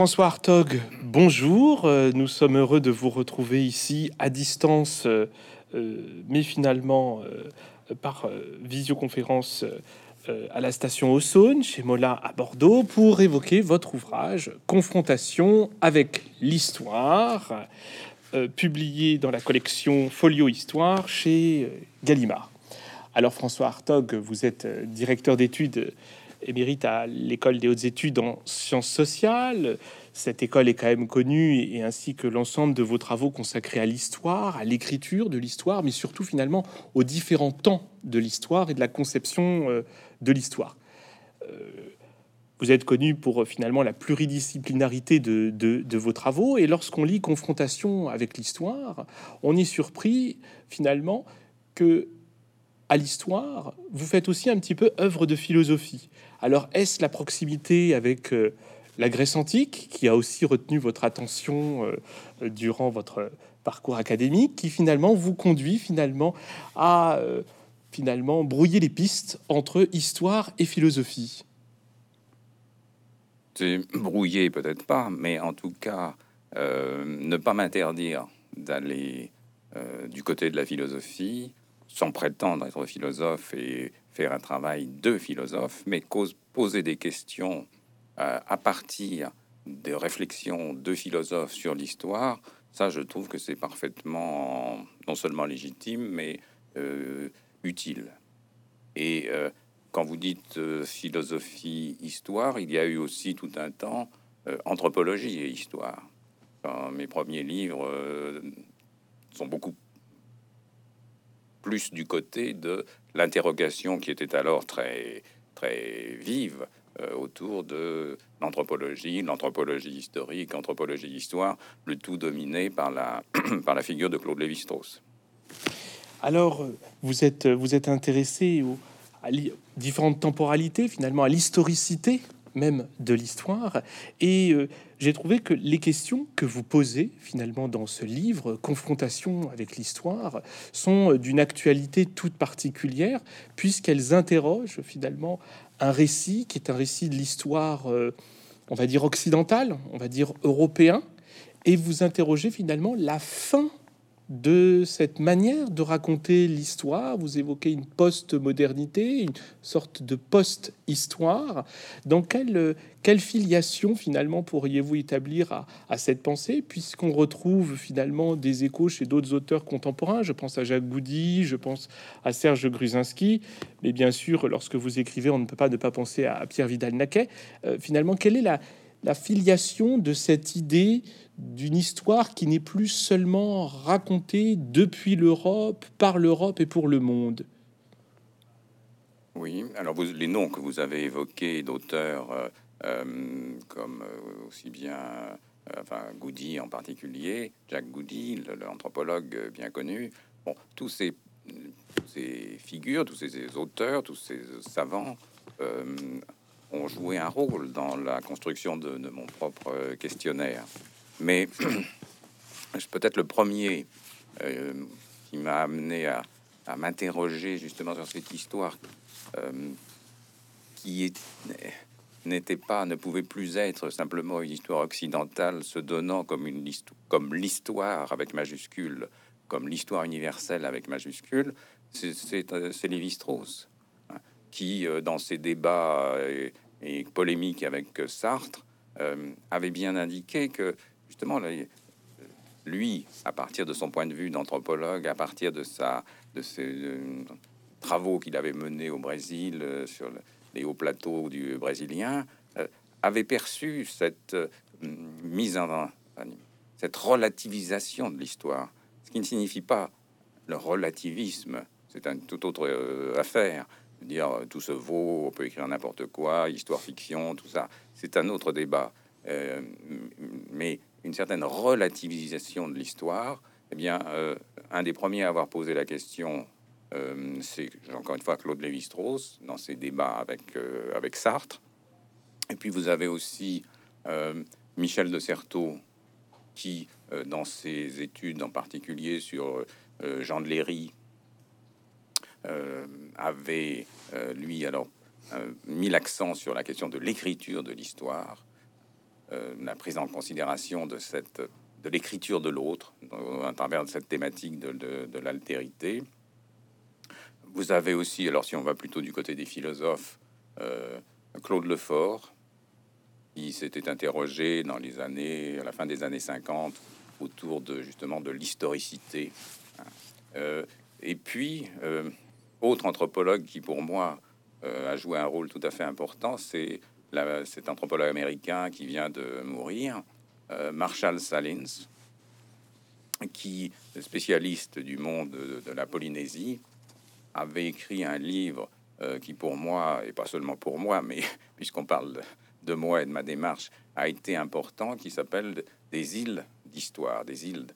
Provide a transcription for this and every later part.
François Hartog, bonjour. Euh, nous sommes heureux de vous retrouver ici à distance, euh, euh, mais finalement par visioconférence à la station Saône, chez Mola à Bordeaux, pour évoquer votre ouvrage Confrontation avec l'histoire, publié dans la collection Folio Histoire chez Gallimard. Alors François Hartog, vous êtes directeur d'études émérite à l'école des hautes études en sciences sociales. Cette école est quand même connue, et ainsi que l'ensemble de vos travaux consacrés à l'histoire, à l'écriture de l'histoire, mais surtout finalement aux différents temps de l'histoire et de la conception euh, de l'histoire. Euh, vous êtes connu pour euh, finalement la pluridisciplinarité de, de vos travaux, et lorsqu'on lit Confrontation avec l'histoire, on est surpris finalement que à l'histoire, vous faites aussi un petit peu œuvre de philosophie. Alors, est-ce la proximité avec euh, la Grèce antique qui a aussi retenu votre attention euh, durant votre parcours académique, qui finalement vous conduit finalement à euh, finalement brouiller les pistes entre histoire et philosophie? C'est brouiller peut-être pas, mais en tout cas ne pas m'interdire d'aller du côté de la philosophie sans prétendre être philosophe et faire un travail de philosophe, mais poser des questions euh, à partir des réflexions de philosophes sur l'histoire, ça je trouve que c'est parfaitement non seulement légitime, mais euh, utile. Et euh, quand vous dites philosophie, histoire, il y a eu aussi tout un temps anthropologie et histoire. mes premiers livres sont beaucoup plus du côté de l'interrogation qui était alors très, très vive euh, autour de l'anthropologie, l'anthropologie historique, anthropologie histoire, le tout dominé par la, par la figure de Claude Lévi-Strauss. Alors, vous êtes, vous êtes intéressé aux, à différentes temporalités, finalement, à l'historicité même de l'histoire. Et euh, j'ai trouvé que les questions que vous posez finalement dans ce livre, Confrontation avec l'histoire, sont d'une actualité toute particulière, puisqu'elles interrogent finalement un récit qui est un récit de l'histoire, euh, on va dire occidentale, on va dire européen, et vous interrogez finalement la fin de cette manière de raconter l'histoire. Vous évoquez une post-modernité, une sorte de post-histoire. Dans quelle, quelle filiation finalement pourriez-vous établir à, cette pensée, puisqu'on retrouve finalement des échos chez d'autres auteurs contemporains? Je pense à Jacques Goudy, je pense à Serge Gruzinski, mais bien sûr, lorsque vous écrivez, on ne peut pas ne pas penser à Pierre Vidal-Naquet. Euh, finalement, quelle est la, la filiation de cette idée d'une histoire qui n'est plus seulement racontée depuis l'Europe, par l'Europe et pour le monde. Oui, alors vous, les noms que vous avez évoqués d'auteurs euh, euh, comme euh, aussi bien, enfin Goody en particulier, Jack Goody, l'anthropologue bien connu, bon, tous ces, ces, figures, tous ces auteurs, tous ces savants ont joué un rôle dans la construction de mon propre questionnaire. Mais peut-être le premier euh, qui m'a amené à, m'interroger justement sur cette histoire euh, qui n'était pas, ne pouvait plus être simplement une histoire occidentale se donnant comme une comme l'histoire avec majuscule, comme l'histoire universelle avec majuscule, c'est euh, Lévi-Strauss hein, qui, dans ses débats et, polémiques avec Sartre, avait bien indiqué que justement, lui, à partir de son point de vue d'anthropologue, à partir de, ses euh, travaux qu'il avait menés au Brésil euh, sur les hauts plateaux du brésilien, euh, avait perçu cette mise en cette relativisation de l'histoire, ce qui ne signifie pas le relativisme, c'est une toute autre affaire. Dire tout se vaut, on peut écrire n'importe quoi, histoire fiction, tout ça, c'est un autre débat. mais une certaine relativisation de l'histoire, eh bien, euh, un des premiers à avoir posé la question, euh, c'est encore une fois Claude Lévi-Strauss dans ses débats avec, euh, avec Sartre. Et puis vous avez aussi Michel de Certeau qui, dans ses études en particulier sur Jean de Léry, avait lui alors mis l'accent sur la question de l'écriture de l'histoire la prise en considération de cette de l'écriture de l'autre à travers cette thématique de, de l'altérité. Vous avez aussi, alors si on va plutôt du côté des philosophes, Claude Lefort, qui s'était interrogé dans les années, à la fin des années 50, autour de justement de l'historicité. Euh, et puis, euh, autre anthropologue qui pour moi euh, a joué un rôle tout à fait important, c'est cet anthropologue américain qui vient de mourir, Marshall Salins, qui, spécialiste du monde de, de la Polynésie, avait écrit un livre qui pour moi, et pas seulement pour moi, mais puisqu'on parle de moi et de ma démarche a été important, qui s'appelle des îles d'histoire, des îles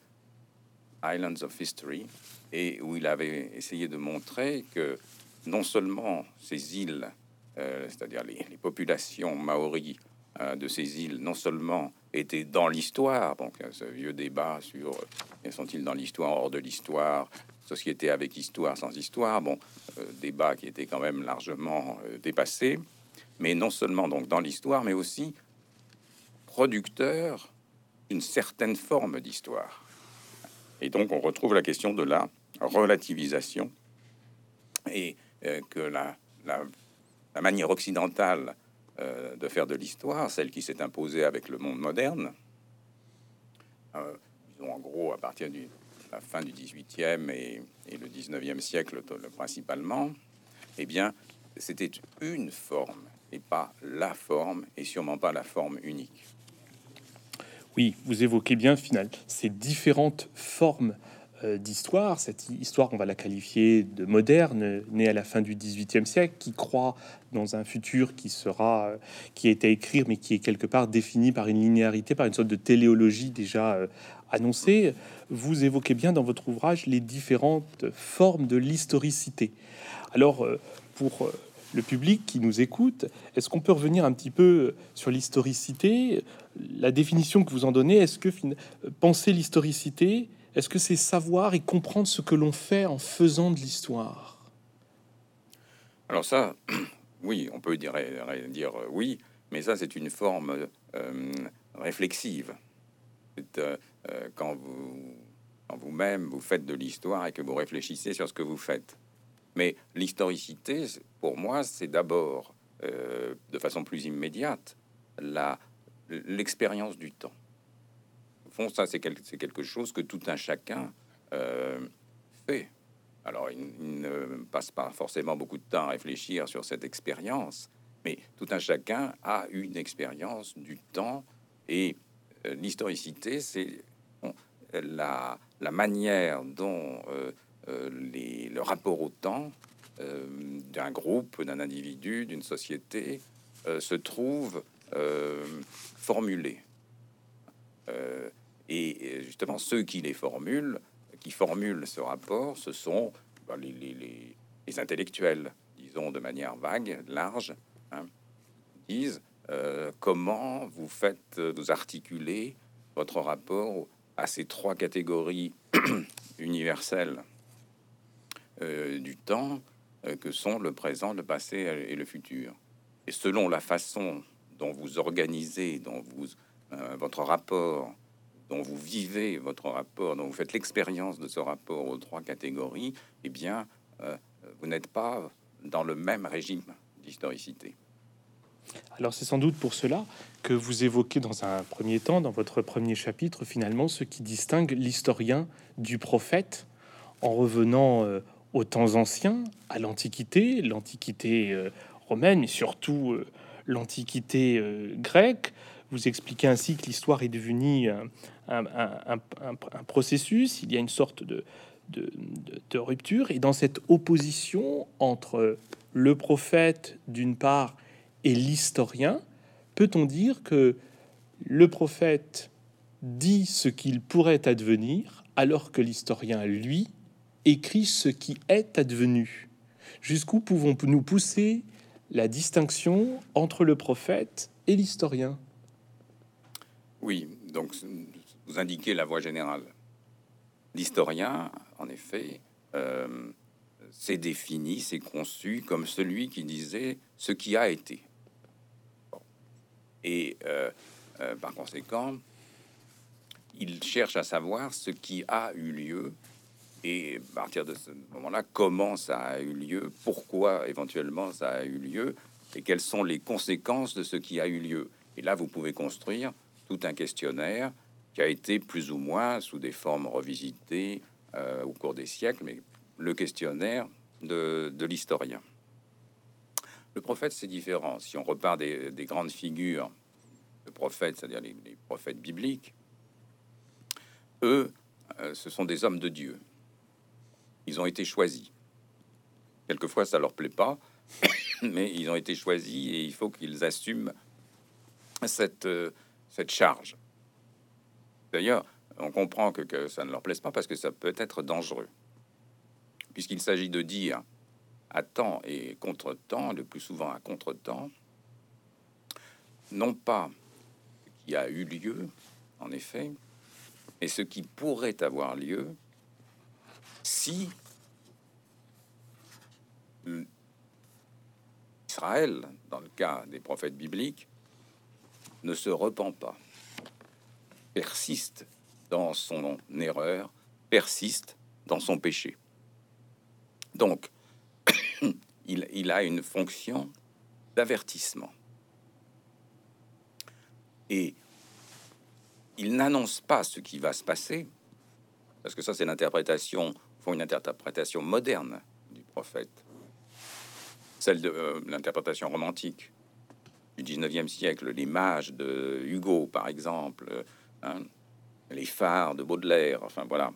Islands of History, et où il avait essayé de montrer que non seulement ces îles, euh, c'est-à-dire les, populations maoris euh, de ces îles, non seulement étaient dans l'histoire, donc ce vieux débat sur euh, sont-ils dans l'histoire, hors de l'histoire, société avec histoire, sans histoire, bon, débat qui était quand même largement dépassé, mais non seulement donc dans l'histoire, mais aussi producteur d'une certaine forme d'histoire. Et donc on retrouve la question de la relativisation et que la, manière occidentale euh, de faire de l'histoire, celle qui s'est imposée avec le monde moderne, euh, en gros à partir de la fin du 18e et, le 19e siècle principalement, eh bien c'était une forme et pas la forme, et sûrement pas la forme unique. Oui, vous évoquez bien, final, ces différentes formes d'histoire. Cette histoire, on va la qualifier de moderne, née à la fin du XVIIIe siècle, qui croit dans un futur qui sera, euh, qui est à écrire, mais qui est quelque part défini par une linéarité, par une sorte de téléologie déjà euh, annoncée. Vous évoquez bien dans votre ouvrage les différentes formes de l'historicité. Alors, pour le public qui nous écoute, est-ce qu'on peut revenir un petit peu sur l'historicité? La définition que vous en donnez, est-ce que penser l'historicité, est-ce que c'est savoir et comprendre ce que l'on fait en faisant de l'histoire? Alors ça, oui, on peut dire, dire oui, mais ça c'est une forme euh, réflexive. Euh, euh, quand vous quand vous-même vous faites de l'histoire et que vous réfléchissez sur ce que vous faites. Mais l'historicité, pour moi, c'est d'abord, euh, de façon plus immédiate, l'expérience du temps. Fond, ça, c'est quelque chose que tout un chacun euh, fait. Alors, il, ne passe pas forcément beaucoup de temps à réfléchir sur cette expérience, mais tout un chacun a une expérience du temps et euh, l'historicité, c'est la, la, manière dont euh, le rapport au temps d'un groupe, d'un individu, d'une société se trouve formulé. Et justement, ceux qui les formulent, qui formulent ce rapport, ce sont bah, les, intellectuels, disons de manière vague, large, hein, disent comment vous faites, vous articuler votre rapport à ces trois catégories universelles euh, du temps euh, que sont le présent, le passé et le futur. Et selon la façon dont vous organisez, dont vous euh, votre rapport, dont vous vivez votre rapport, dont vous faites l'expérience de ce rapport aux trois catégories, eh bien, vous n'êtes pas dans le même régime d'historicité. Alors c'est sans doute pour cela que vous évoquez dans un premier temps, dans votre premier chapitre, finalement, ce qui distingue l'historien du prophète, en revenant aux temps anciens, à l'Antiquité, l'Antiquité euh, romaine et surtout euh, l'Antiquité euh, grecque. Vous expliquez ainsi que l'histoire est devenue un, processus, il y a une sorte de, de, rupture, et dans cette opposition entre le prophète d'une part et l'historien, peut-on dire que le prophète dit ce qu'il pourrait advenir, alors que l'historien, lui, écrit ce qui est advenu? Jusqu'où pouvons-nous pousser la distinction entre le prophète et l'historien? Oui, donc vous indiquez la voie générale. L'historien, en effet, euh, s'est défini, s'est conçu comme celui qui disait ce qui a été. Et euh, euh, par conséquent, il cherche à savoir ce qui a eu lieu et à partir de ce moment-là, comment ça a eu lieu, pourquoi éventuellement ça a eu lieu et quelles sont les conséquences de ce qui a eu lieu. Et là, vous pouvez construire tout un questionnaire qui a été plus ou moins sous des formes revisitées euh, au cours des siècles, mais le questionnaire de, l'historien. Le prophète, c'est différent. Si on repart des, grandes figures de prophètes, c'est-à-dire les, prophètes bibliques, eux, euh, ce sont des hommes de Dieu. Ils ont été choisis. Quelquefois, ça leur plaît pas, mais ils ont été choisis et il faut qu'ils assument cette, euh, cette charge. D'ailleurs, on comprend que, ça ne leur plaise pas parce que ça peut être dangereux, puisqu'il s'agit de dire à temps et contre-temps, le plus souvent à contre-temps, non pas ce qui a eu lieu, en effet, mais ce qui pourrait avoir lieu si Israël, dans le cas des prophètes bibliques, ne se repent pas, persiste dans son erreur, persiste dans son péché. Donc, il, a une fonction d'avertissement. Et il n'annonce pas ce qui va se passer, parce que ça c'est l'interprétation, font une interprétation moderne du prophète, celle de euh, l'interprétation romantique du 19e siècle, les mages de Hugo, par exemple, hein, les phares de Baudelaire, enfin voilà.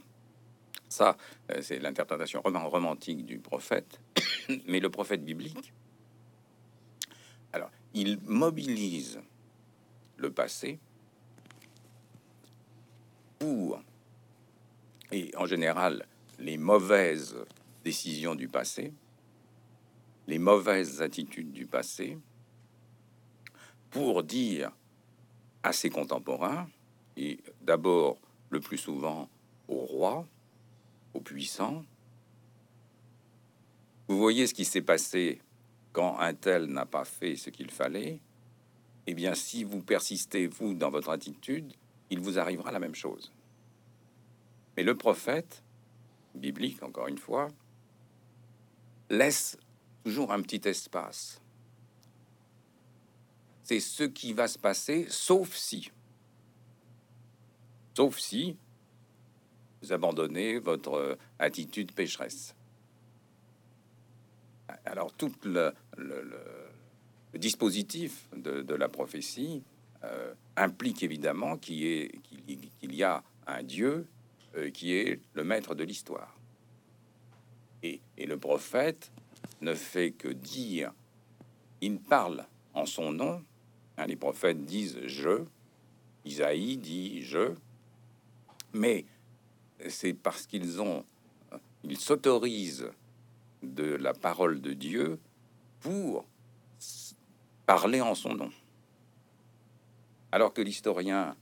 Ça, euh, c'est l'interprétation romantique du prophète. Mais le prophète biblique, alors, il mobilise le passé pour, et en général, les mauvaises décisions du passé, les mauvaises attitudes du passé, pour dire à ses contemporains, et d'abord le plus souvent au roi, aux puissants, vous voyez ce qui s'est passé quand un tel n'a pas fait ce qu'il fallait, eh bien si vous persistez, vous, dans votre attitude, il vous arrivera la même chose. Mais le prophète, biblique encore une fois, laisse toujours un petit espace c'est ce qui va se passer, sauf si. Sauf si vous abandonnez votre euh, attitude pécheresse. Alors tout le, dispositif de, la prophétie euh, implique évidemment qu'il y, a un Dieu euh, qui est le maître de l'histoire. Et, le prophète ne fait que dire, il parle en son nom, les prophètes disent je, Isaïe dit je, mais c'est parce qu'ils ont, ils s'autorisent de la parole de Dieu pour parler en son nom. Alors que l'historien,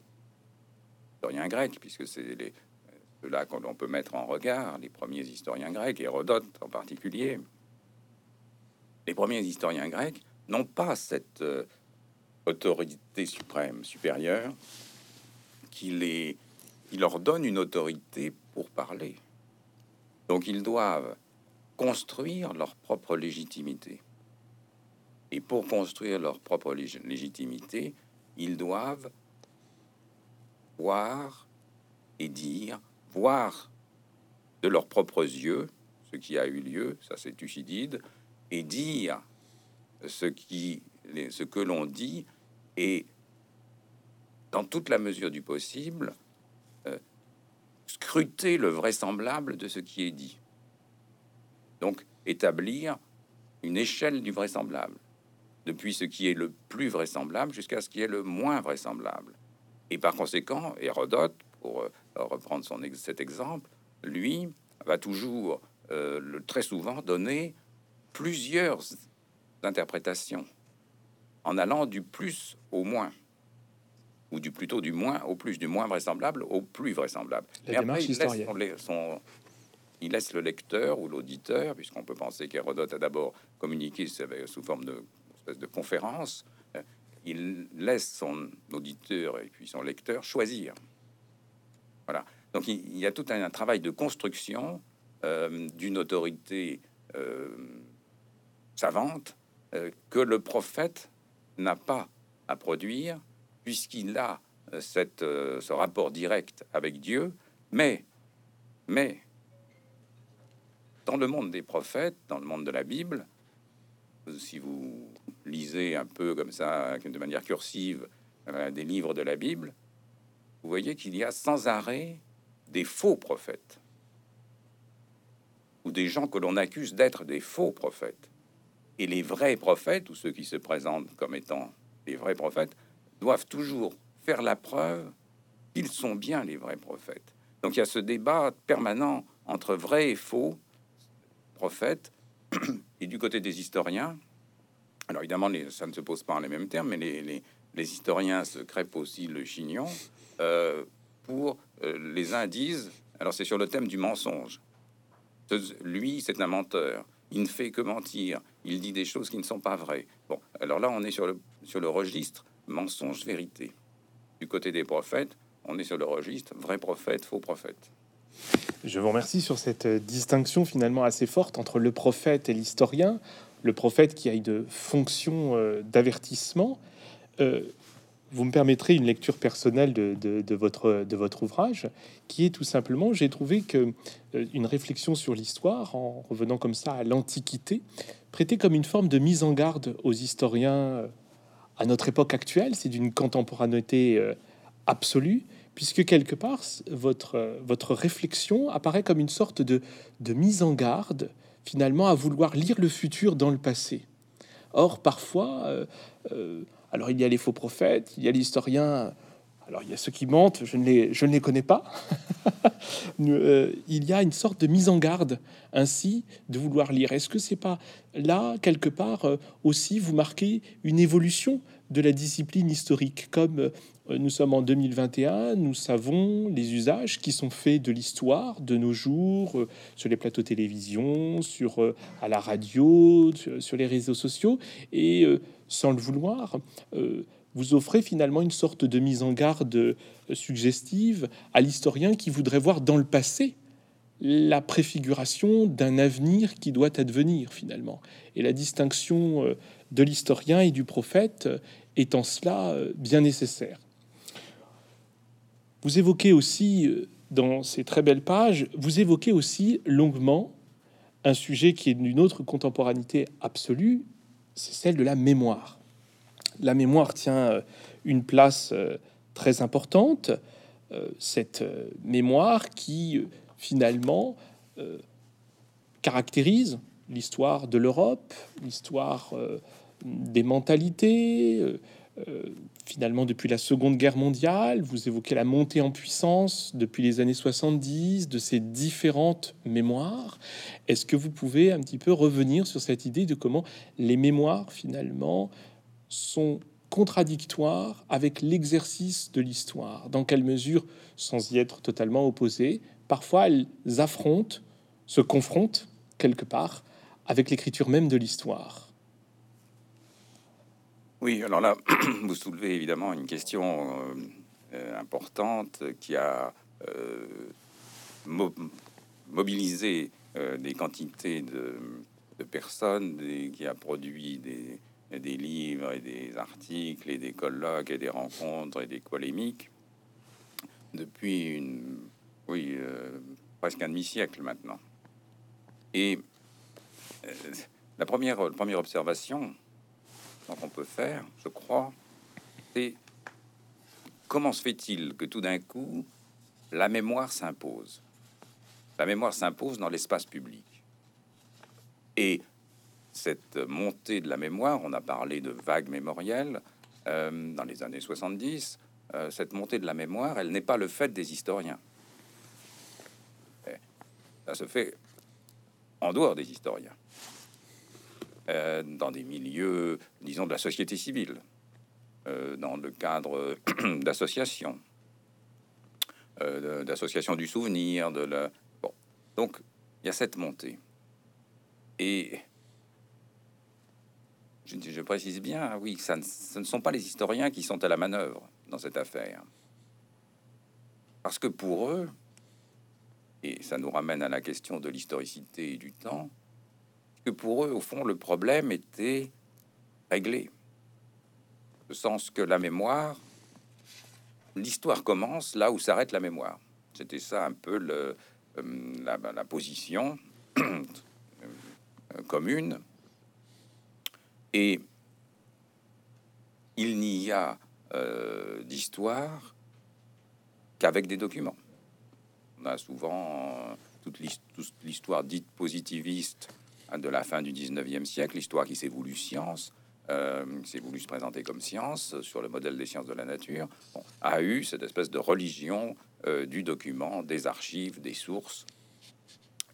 historien grec, puisque c'est ceux-là qu'on peut mettre en regard, les premiers historiens grecs, Hérodote en particulier, les premiers historiens grecs n'ont pas cette euh, autorité suprême, supérieure, qui, les, qui leur donne une autorité pour parler. Donc ils doivent construire leur propre légitimité. Et pour construire leur propre légitimité, ils doivent voir et dire, voir de leurs propres yeux ce qui a eu lieu, ça c'est Thucydide, et dire ce, qui, ce que l'on dit et dans toute la mesure du possible, euh, scruter le vraisemblable de ce qui est dit. Donc établir une échelle du vraisemblable, depuis ce qui est le plus vraisemblable jusqu'à ce qui est le moins vraisemblable. Et par conséquent, Hérodote, pour euh, reprendre son cet exemple, lui va toujours, euh, le, très souvent, donner plusieurs interprétations en allant du plus au moins, ou du plutôt du moins au plus, du moins vraisemblable au plus vraisemblable. Mais après, il laisse, son, il laisse le lecteur ou l'auditeur, puisqu'on peut penser qu'Hérodote a d'abord communiqué sous forme de, de conférence, euh, il laisse son auditeur et puis son lecteur choisir. Voilà. Donc il, y a tout un, travail de construction euh, d'une autorité euh, savante euh, que le prophète n'a pas à produire puisqu'il a cette, ce rapport direct avec Dieu, mais, mais dans le monde des prophètes, dans le monde de la Bible, si vous lisez un peu comme ça, de manière cursive, des livres de la Bible, vous voyez qu'il y a sans arrêt des faux prophètes ou des gens que l'on accuse d'être des faux prophètes. Et les vrais prophètes, ou ceux qui se présentent comme étant les vrais prophètes, doivent toujours faire la preuve qu'ils sont bien les vrais prophètes. Donc il y a ce débat permanent entre vrais et faux prophètes. Et du côté des historiens, alors évidemment, ça ne se pose pas en les mêmes termes, mais les, historiens se crêpent aussi le chignon euh, pour euh, les uns disent, alors c'est sur le thème du mensonge. Lui, c'est un menteur. Il ne fait que mentir. Il dit des choses qui ne sont pas vraies. Bon, alors là, on est sur le, sur le registre mensonge-vérité. Du côté des prophètes, on est sur le registre vrai prophète, faux prophète. Je vous remercie sur cette euh, distinction finalement assez forte entre le prophète et l'historien. Le prophète qui a une fonction euh, d'avertissement. Vous me permettrez une lecture personnelle de, votre, de ouvrage, qui est tout simplement, j'ai trouvé que euh, une réflexion sur l'histoire, en revenant comme ça à l'Antiquité, prêtait comme une forme de mise en garde aux historiens euh, à notre époque actuelle. C'est d'une contemporanéité euh, absolue, puisque quelque part, votre, votre réflexion apparaît comme une sorte de, de mise en garde, finalement, à vouloir lire le futur dans le passé. Or, parfois, alors il y a les faux prophètes, il y a l'historien. Alors il y a ceux qui mentent, je ne les, je ne les connais pas. Euh, il y a une sorte de mise en garde ainsi de vouloir lire. Est-ce que c'est pas là quelque part euh, aussi vous marquez une évolution de la discipline historique comme euh, nous sommes en 2021, nous savons les usages qui sont faits de l'histoire de nos jours sur les plateaux télévision, sur à la radio, sur, les réseaux sociaux et sans le vouloir, vous offrez finalement une sorte de mise en garde euh, suggestive à l'historien qui voudrait voir dans le passé la préfiguration d'un avenir qui doit advenir finalement. Et la distinction euh, de l'historien et du prophète est en cela bien nécessaire. Vous évoquez aussi dans ces très belles pages, vous évoquez aussi longuement un sujet qui est d'une autre contemporanité absolue, c'est celle de la mémoire. La mémoire tient euh, une place euh, très importante, euh, cette mémoire qui finalement caractérise l'histoire de l'Europe, l'histoire des mentalités, finalement depuis la Seconde Guerre mondiale, vous évoquez la montée en puissance depuis les années 70 de ces différentes mémoires. Est-ce que vous pouvez un petit peu revenir sur cette idée de comment les mémoires finalement sont contradictoires avec l'exercice de l'histoire. Dans quelle mesure, sans y être totalement opposées, parfois elles affrontent, se confrontent quelque part avec l'écriture même de l'histoire. Oui, alors là, vous soulevez évidemment une question euh, euh, importante qui a euh, mobilisé des quantités de, personnes, qui a produit des, des, livres et des articles et des colloques et des rencontres et des polémiques depuis une, oui, presque un demi-siècle maintenant. Et la première, première observation, qu'on peut faire, je crois, c'est comment se fait-il que tout d'un coup, la mémoire s'impose? La mémoire s'impose dans l'espace public. Et cette montée de la mémoire, on a parlé de vagues mémorielles euh, dans les années 70, euh, cette montée de la mémoire, elle n'est pas le fait des historiens. Ça se fait en dehors des historiens. Euh, dans des milieux, disons, de la société civile, dans le cadre d'associations, d'associations du souvenir, de la... Donc il y a cette montée. Je, précise bien, oui, ça, ce ne sont pas les historiens qui sont à la manœuvre dans cette affaire. Parce que pour eux, et ça nous ramène à la question de l'historicité et du temps, que pour eux, au fond, le problème était réglé. Le sens que la mémoire, l'histoire commence là où s'arrête la mémoire. C'était ça un peu euh, la, position euh, commune. Et il n'y a euh, d'histoire qu'avec des documents. On a souvent toute l'histoire dite positiviste de la fin du 19e siècle, l'histoire qui s'est voulu science, euh, s'est voulu se présenter comme science sur le modèle des sciences de la nature, a eu cette espèce de religion euh, du document, des archives, des sources,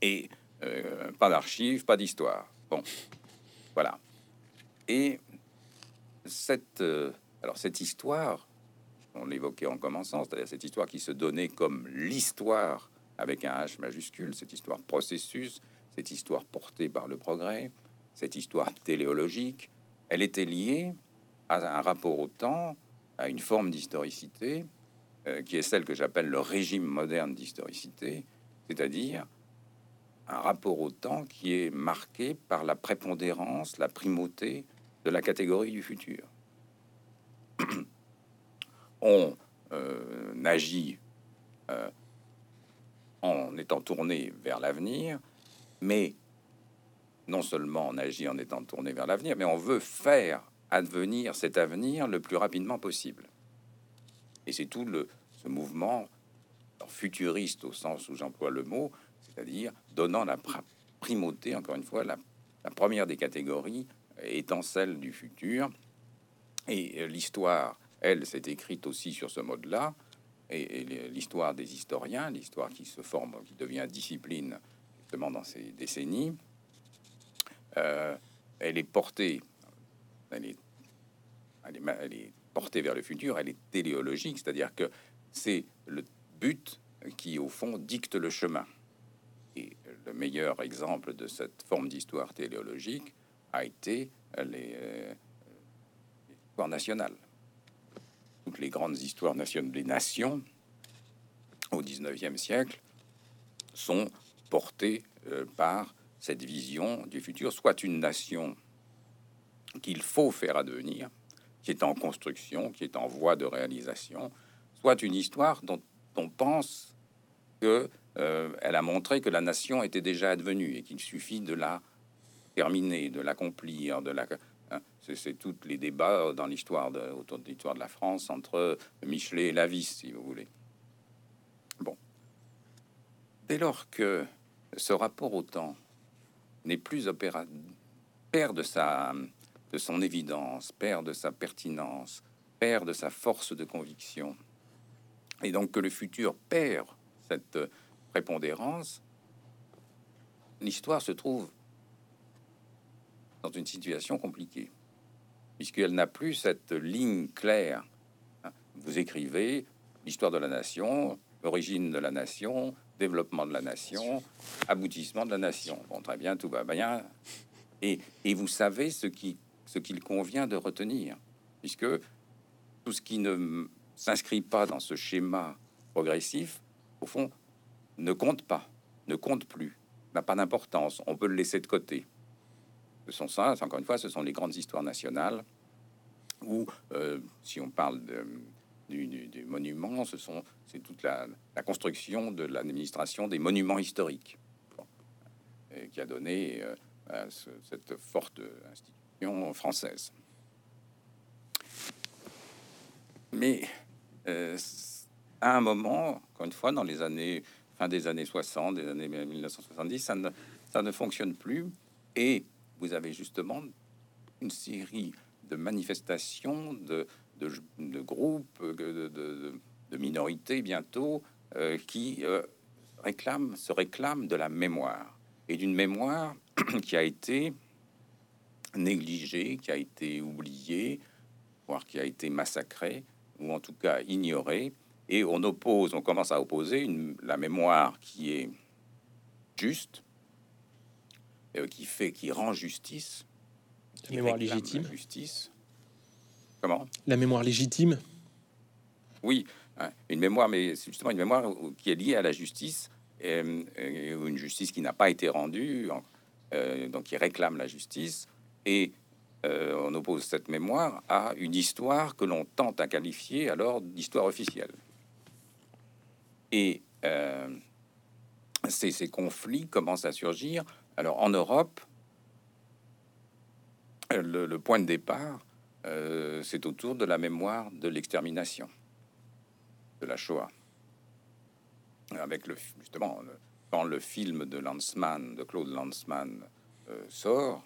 et euh, pas d'archives, pas d'histoire. Bon, voilà. Et cette, alors cette histoire, on l'évoquait en commençant, c'est-à-dire cette histoire qui se donnait comme l'histoire avec un H majuscule, cette histoire processus, cette histoire portée par le progrès, cette histoire téléologique, elle était liée à un rapport au temps, à une forme d'historicité, euh, qui est celle que j'appelle le régime moderne d'historicité, c'est-à-dire un rapport au temps qui est marqué par la prépondérance, la primauté de la catégorie du futur. On euh, agit euh, en étant tourné vers l'avenir, mais non seulement on agit en étant tourné vers l'avenir, mais on veut faire advenir cet avenir le plus rapidement possible. Et c'est tout le, ce mouvement futuriste au sens où j'emploie le mot, c'est-à-dire donnant la primauté, encore une fois, la, première des catégories étant celle du futur. Et l'histoire, elle, s'est écrite aussi sur ce mode-là. Et, l'histoire des historiens, l'histoire qui se forme, qui devient discipline dans ces décennies, euh, elle est portée, elle est, elle est, portée vers le futur, elle est téléologique, c'est-à-dire que c'est le but qui, au fond, dicte le chemin. Et le meilleur exemple de cette forme d'histoire téléologique a été les, euh, nationales. Toutes les grandes histoires nationales des nations au 19e siècle sont porté euh, par cette vision du futur, soit une nation qu'il faut faire advenir, qui est en construction, qui est en voie de réalisation, soit une histoire dont on pense que euh, elle a montré que la nation était déjà advenue et qu'il suffit de la terminer, de l'accomplir, de la hein, c'est tous les débats dans l'histoire de, autour de l'histoire de la France entre Michelet et Lavis, si vous voulez. Bon, dès lors que ce rapport au temps n'est plus opéra perd de sa de son évidence, perd de sa pertinence, perd de sa force de conviction, et donc que le futur perd cette prépondérance, l'histoire se trouve dans une situation compliquée, puisqu'elle n'a plus cette ligne claire. Vous écrivez l'histoire de la nation, origine de la nation, développement de la nation, aboutissement de la nation. Bon, très bien, tout va bien. Et, et vous savez ce qui ce qu'il convient de retenir, puisque tout ce qui ne s'inscrit pas dans ce schéma progressif, au fond, ne compte pas, ne compte plus, n'a pas d'importance. On peut le laisser de côté. Ce sont ça, encore une fois, ce sont les grandes histoires nationales, ou euh, si on parle de, du, monument, ce sont c'est toute la, construction de l'administration des monuments historiques qui a donné euh, cette forte institution française. Mais euh, à un moment, encore une fois, dans les années fin des années 60, des années 1970, ça ne, ça ne fonctionne plus. Et vous avez justement une série de manifestations, de, groupes, de, de, minorités bientôt, euh, qui euh, réclament, se réclament de la mémoire. Et d'une mémoire qui a été négligée, qui a été oubliée, voire qui a été massacrée, ou en tout cas ignorée. Et on oppose, on commence à opposer une, la mémoire qui est juste, euh, qui fait, qui rend justice, qui mémoire légitime. la justice. Comment? La mémoire légitime. Oui, hein, une mémoire, mais c'est justement une mémoire qui est liée à la justice, euh, et, une justice qui n'a pas été rendue, en- euh, donc qui réclame la justice, et euh, on oppose cette mémoire à une histoire que l'on tente à qualifier alors d'histoire officielle. Et euh, ces, ces conflits commencent à surgir. Alors en Europe, le, point de départ, euh, c'est autour de la mémoire de l'extermination de la Shoah. Avec le justement quand le film de Lanzmann, de Claude Lanzmann, euh, sort,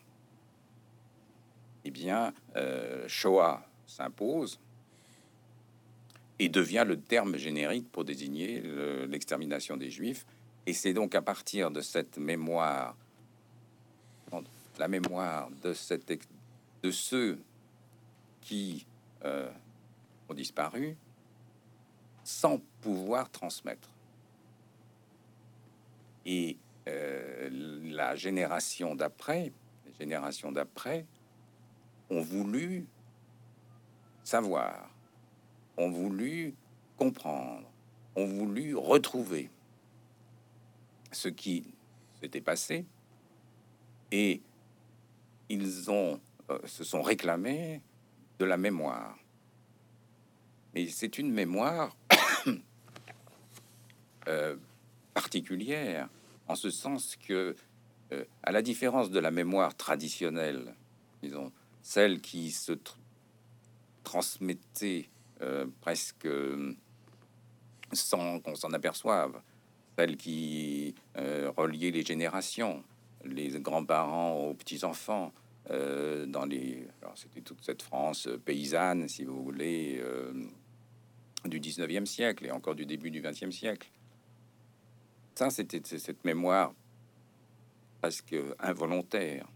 eh bien, euh, Shoah s'impose et devient le terme générique pour désigner le- l'extermination des Juifs. Et c'est donc à partir de cette mémoire, la mémoire de, cette, de ceux qui euh, ont disparu, sans pouvoir transmettre. Et euh, la génération d'après, les générations d'après, ont voulu savoir, ont voulu comprendre, ont voulu retrouver ce qui s'était passé, et ils ont euh, se sont réclamés de la mémoire. Mais c'est une mémoire euh, particulière, en ce sens que, euh, à la différence de la mémoire traditionnelle, disons, celle qui se tr- transmettait presque sans qu'on s'en aperçoive, celle qui reliait les générations, les grands-parents aux petits-enfants, euh, dans les... C'était toute cette France euh, paysanne, si vous voulez, euh, du 19e siècle et encore du début du 20e siècle. Ça, c'était cette mémoire presque involontaire.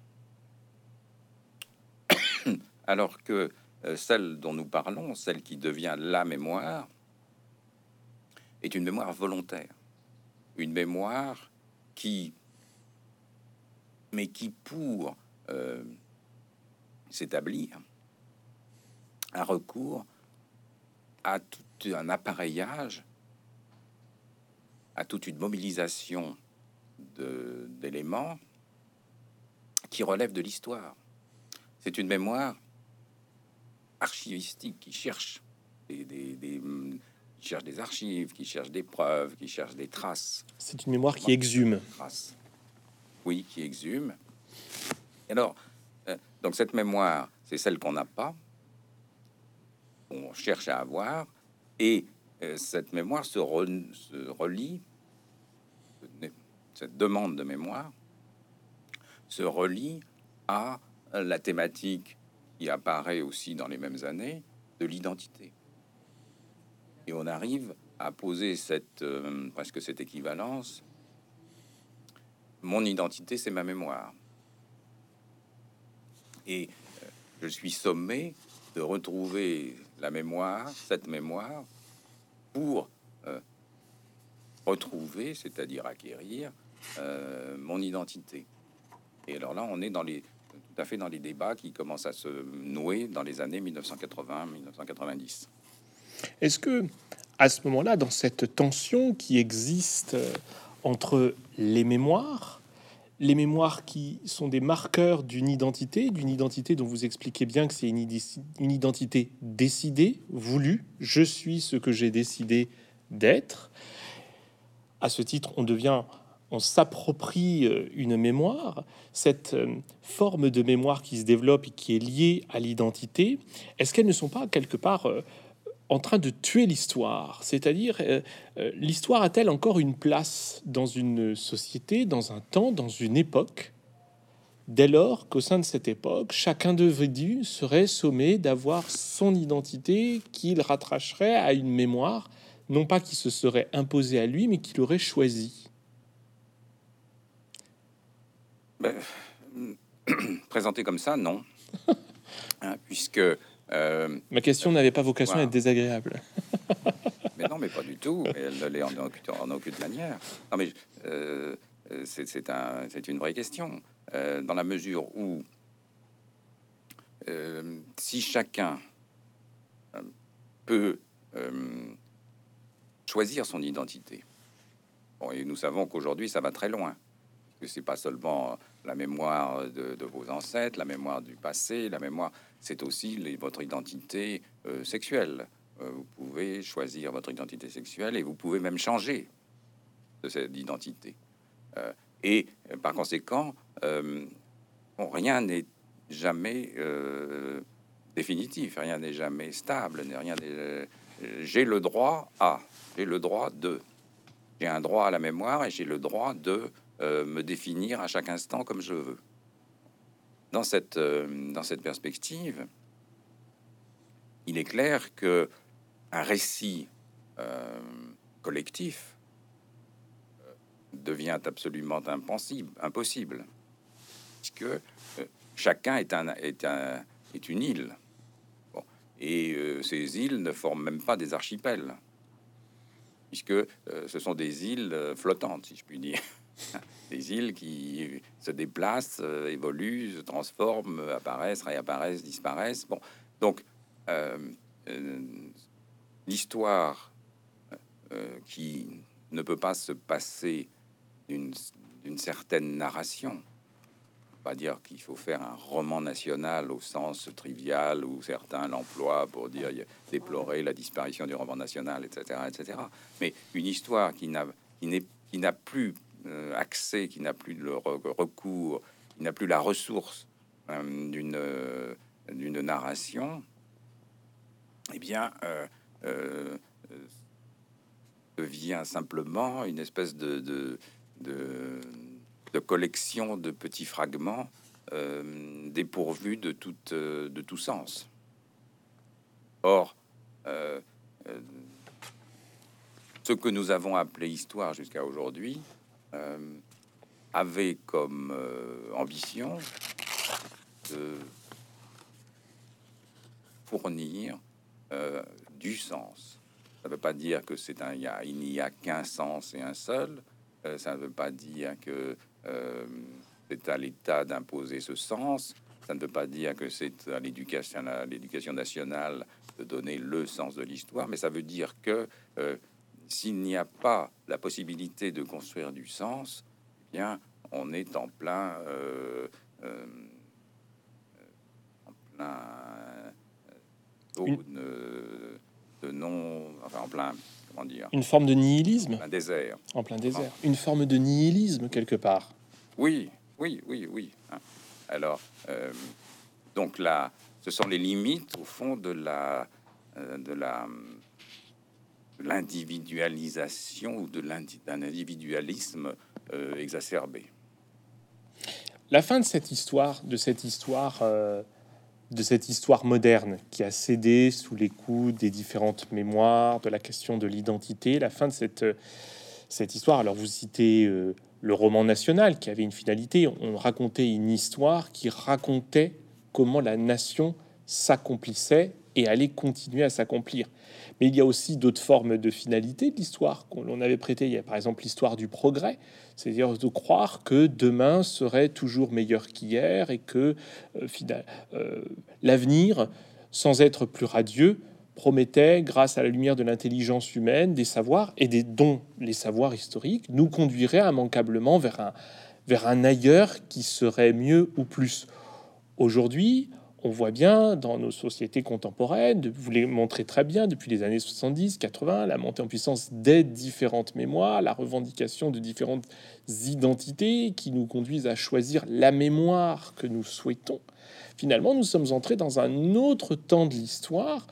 Alors que celle dont nous parlons, celle qui devient la mémoire, est une mémoire volontaire. Une mémoire qui, mais qui pour euh, s'établir, a recours à tout un appareillage, à toute une mobilisation d'éléments qui relèvent de l'histoire. C'est une mémoire archivistique qui cherche des, des- des, qui cherche des archives, qui cherche des preuves, qui cherche des traces C'est une mémoire qui exhume. traces. Oui, qui exhume. Et alors, euh, donc cette mémoire, c'est celle qu'on n'a pas, on cherche à avoir, et euh, cette mémoire se, re- se relie, cette demande de mémoire se relie à la thématique qui apparaît aussi dans les mêmes années de l'identité. Et on arrive à poser cette, euh, presque cette équivalence mon identité, c'est ma mémoire. Et euh, je suis sommé de retrouver la mémoire, cette mémoire, pour euh, retrouver, c'est-à-dire acquérir, euh, mon identité. Et alors là, on est dans les, tout à fait dans les débats qui commencent à se nouer dans les années 1980-1990. Est-ce que, à ce moment-là, dans cette tension qui existe entre les mémoires, les mémoires qui sont des marqueurs d'une identité, d'une identité dont vous expliquez bien que c'est une, identité décidée, voulue, je suis ce que j'ai décidé d'être. À ce titre, on devient, on s'approprie euh, une mémoire, cette euh, forme de mémoire qui se développe et qui est liée à l'identité. Est-ce qu'elles ne sont pas quelque part euh, en train de tuer l'histoire. C'est-à-dire, euh, euh, l'histoire a-t-elle encore une place dans une société, dans un temps, dans une époque? Dès lors qu'au sein de cette époque, chaque individu serait sommé d'avoir son identité qu'il rattracherait à une mémoire, non pas qui se serait imposée à lui, mais qu'il aurait choisi. Ben, présenté comme ça, non. Hein, puisque. Euh, Ma question n'avait pas vocation à être désagréable. mais non, mais pas du tout. Mais elle ne l'est en, aucune- en aucune manière. Non, mais euh, c'est c'est un, c'est une vraie question. Euh, dans la mesure où euh, si chacun euh, peut choisir son identité, bon, et nous savons qu'aujourd'hui ça va très loin, que c'est pas seulement la mémoire de, vos ancêtres, la mémoire du passé, la mémoire, c'est aussi votre identité sexuelle. vous pouvez choisir votre identité sexuelle et vous pouvez même changer de cette identité. et par conséquent, rien n'est jamais euh, définitif, rien n'est jamais stable, rien euh, j'ai le droit à, j'ai le droit de, j'ai un droit à la mémoire et j'ai le droit de euh, me définir à chaque instant comme je veux. Dans cette, dans cette perspective, il est clair que un récit collectif devient absolument impossible, impossible puisque euh, chacun est, un, est, un, est une île. Et euh, ces îles ne forment même pas des archipels, puisque euh, ce sont des îles flottantes, si je puis dire. Des îles qui se déplacent, évoluent, se transforment, apparaissent, réapparaissent, disparaissent. Bon, donc l'histoire qui ne peut pas se passer d'une certaine narration, pas dire qu'il faut faire un roman national au sens trivial où certains l'emploient pour dire déplorer la disparition du roman national, etc., etc. Mais une histoire qui n'a plus euh, accès, qui n'a plus le recours, qui n'a plus la ressource euh, d'une euh, d'une narration, eh bien devient simplement une espèce de, de, de collection de petits fragments euh, dépourvus de, tout, euh, de tout sens. Or, euh, ce que nous avons appelé histoire jusqu'à aujourd'hui avait comme ambition de fournir du sens. Ça ne veut pas dire que c'est un, il n'y a qu'un sens et un seul. ça ne veut pas dire que euh, c'est à l'État d'imposer ce sens. Ça ne veut pas dire que c'est à l'éducation, l'éducation nationale de donner le sens de l'histoire, mais ça veut dire que euh, s'il n'y a pas la possibilité de construire du sens, eh bien, on est en plein, euh, en plein de, non, enfin en plein une forme de nihilisme Un désert. En plein désert. Une forme de nihilisme, quelque part. Oui, oui, oui, oui. Hein. Alors, euh, donc là, ce sont les limites, au fond, de la... Euh, de la l'individualisation ou de d'un individualisme euh, exacerbé. La fin de cette histoire, de cette histoire de cette histoire moderne qui a cédé sous les coups des différentes mémoires, de la question de l'identité, la fin de cette, cette histoire. Alors vous citez euh, le roman national qui avait une finalité, on racontait une histoire qui racontait comment la nation s'accomplissait et allait continuer à s'accomplir. Mais il y a aussi d'autres formes de finalité de l'histoire qu'on avait prêté. Il y a par exemple l'histoire du progrès, c'est-à-dire de croire que demain serait toujours meilleur qu'hier et que euh, euh, l'avenir, sans être plus radieux, promettait, grâce à la lumière de l'intelligence humaine, des savoirs et des dons, les savoirs historiques, nous conduirait immanquablement vers un, vers un ailleurs qui serait mieux ou plus. Aujourd'hui, on voit bien dans nos sociétés contemporaines, vous les montrez très bien depuis les années 70, 80, la montée en puissance des différentes mémoires, la revendication de différentes identités qui nous conduisent à choisir la mémoire que nous souhaitons. Finalement, nous sommes entrés dans un autre temps de l'histoire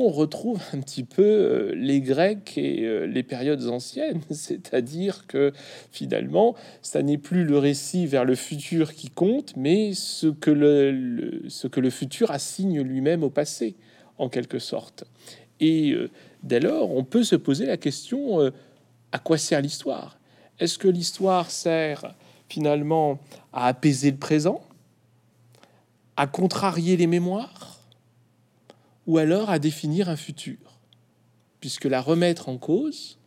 on retrouve un petit peu euh, les Grecs et euh, les périodes anciennes, c'est-à-dire que finalement, ça n'est plus le récit vers le futur qui compte, mais ce que le, ce que le futur assigne lui-même au passé, en quelque sorte. Et euh, dès lors, on peut se poser la question à quoi sert l'histoire? Est-ce que l'histoire sert finalement à apaiser le présent, à contrarier les mémoires? Ou alors à définir un futur, puisque la remettre en cause,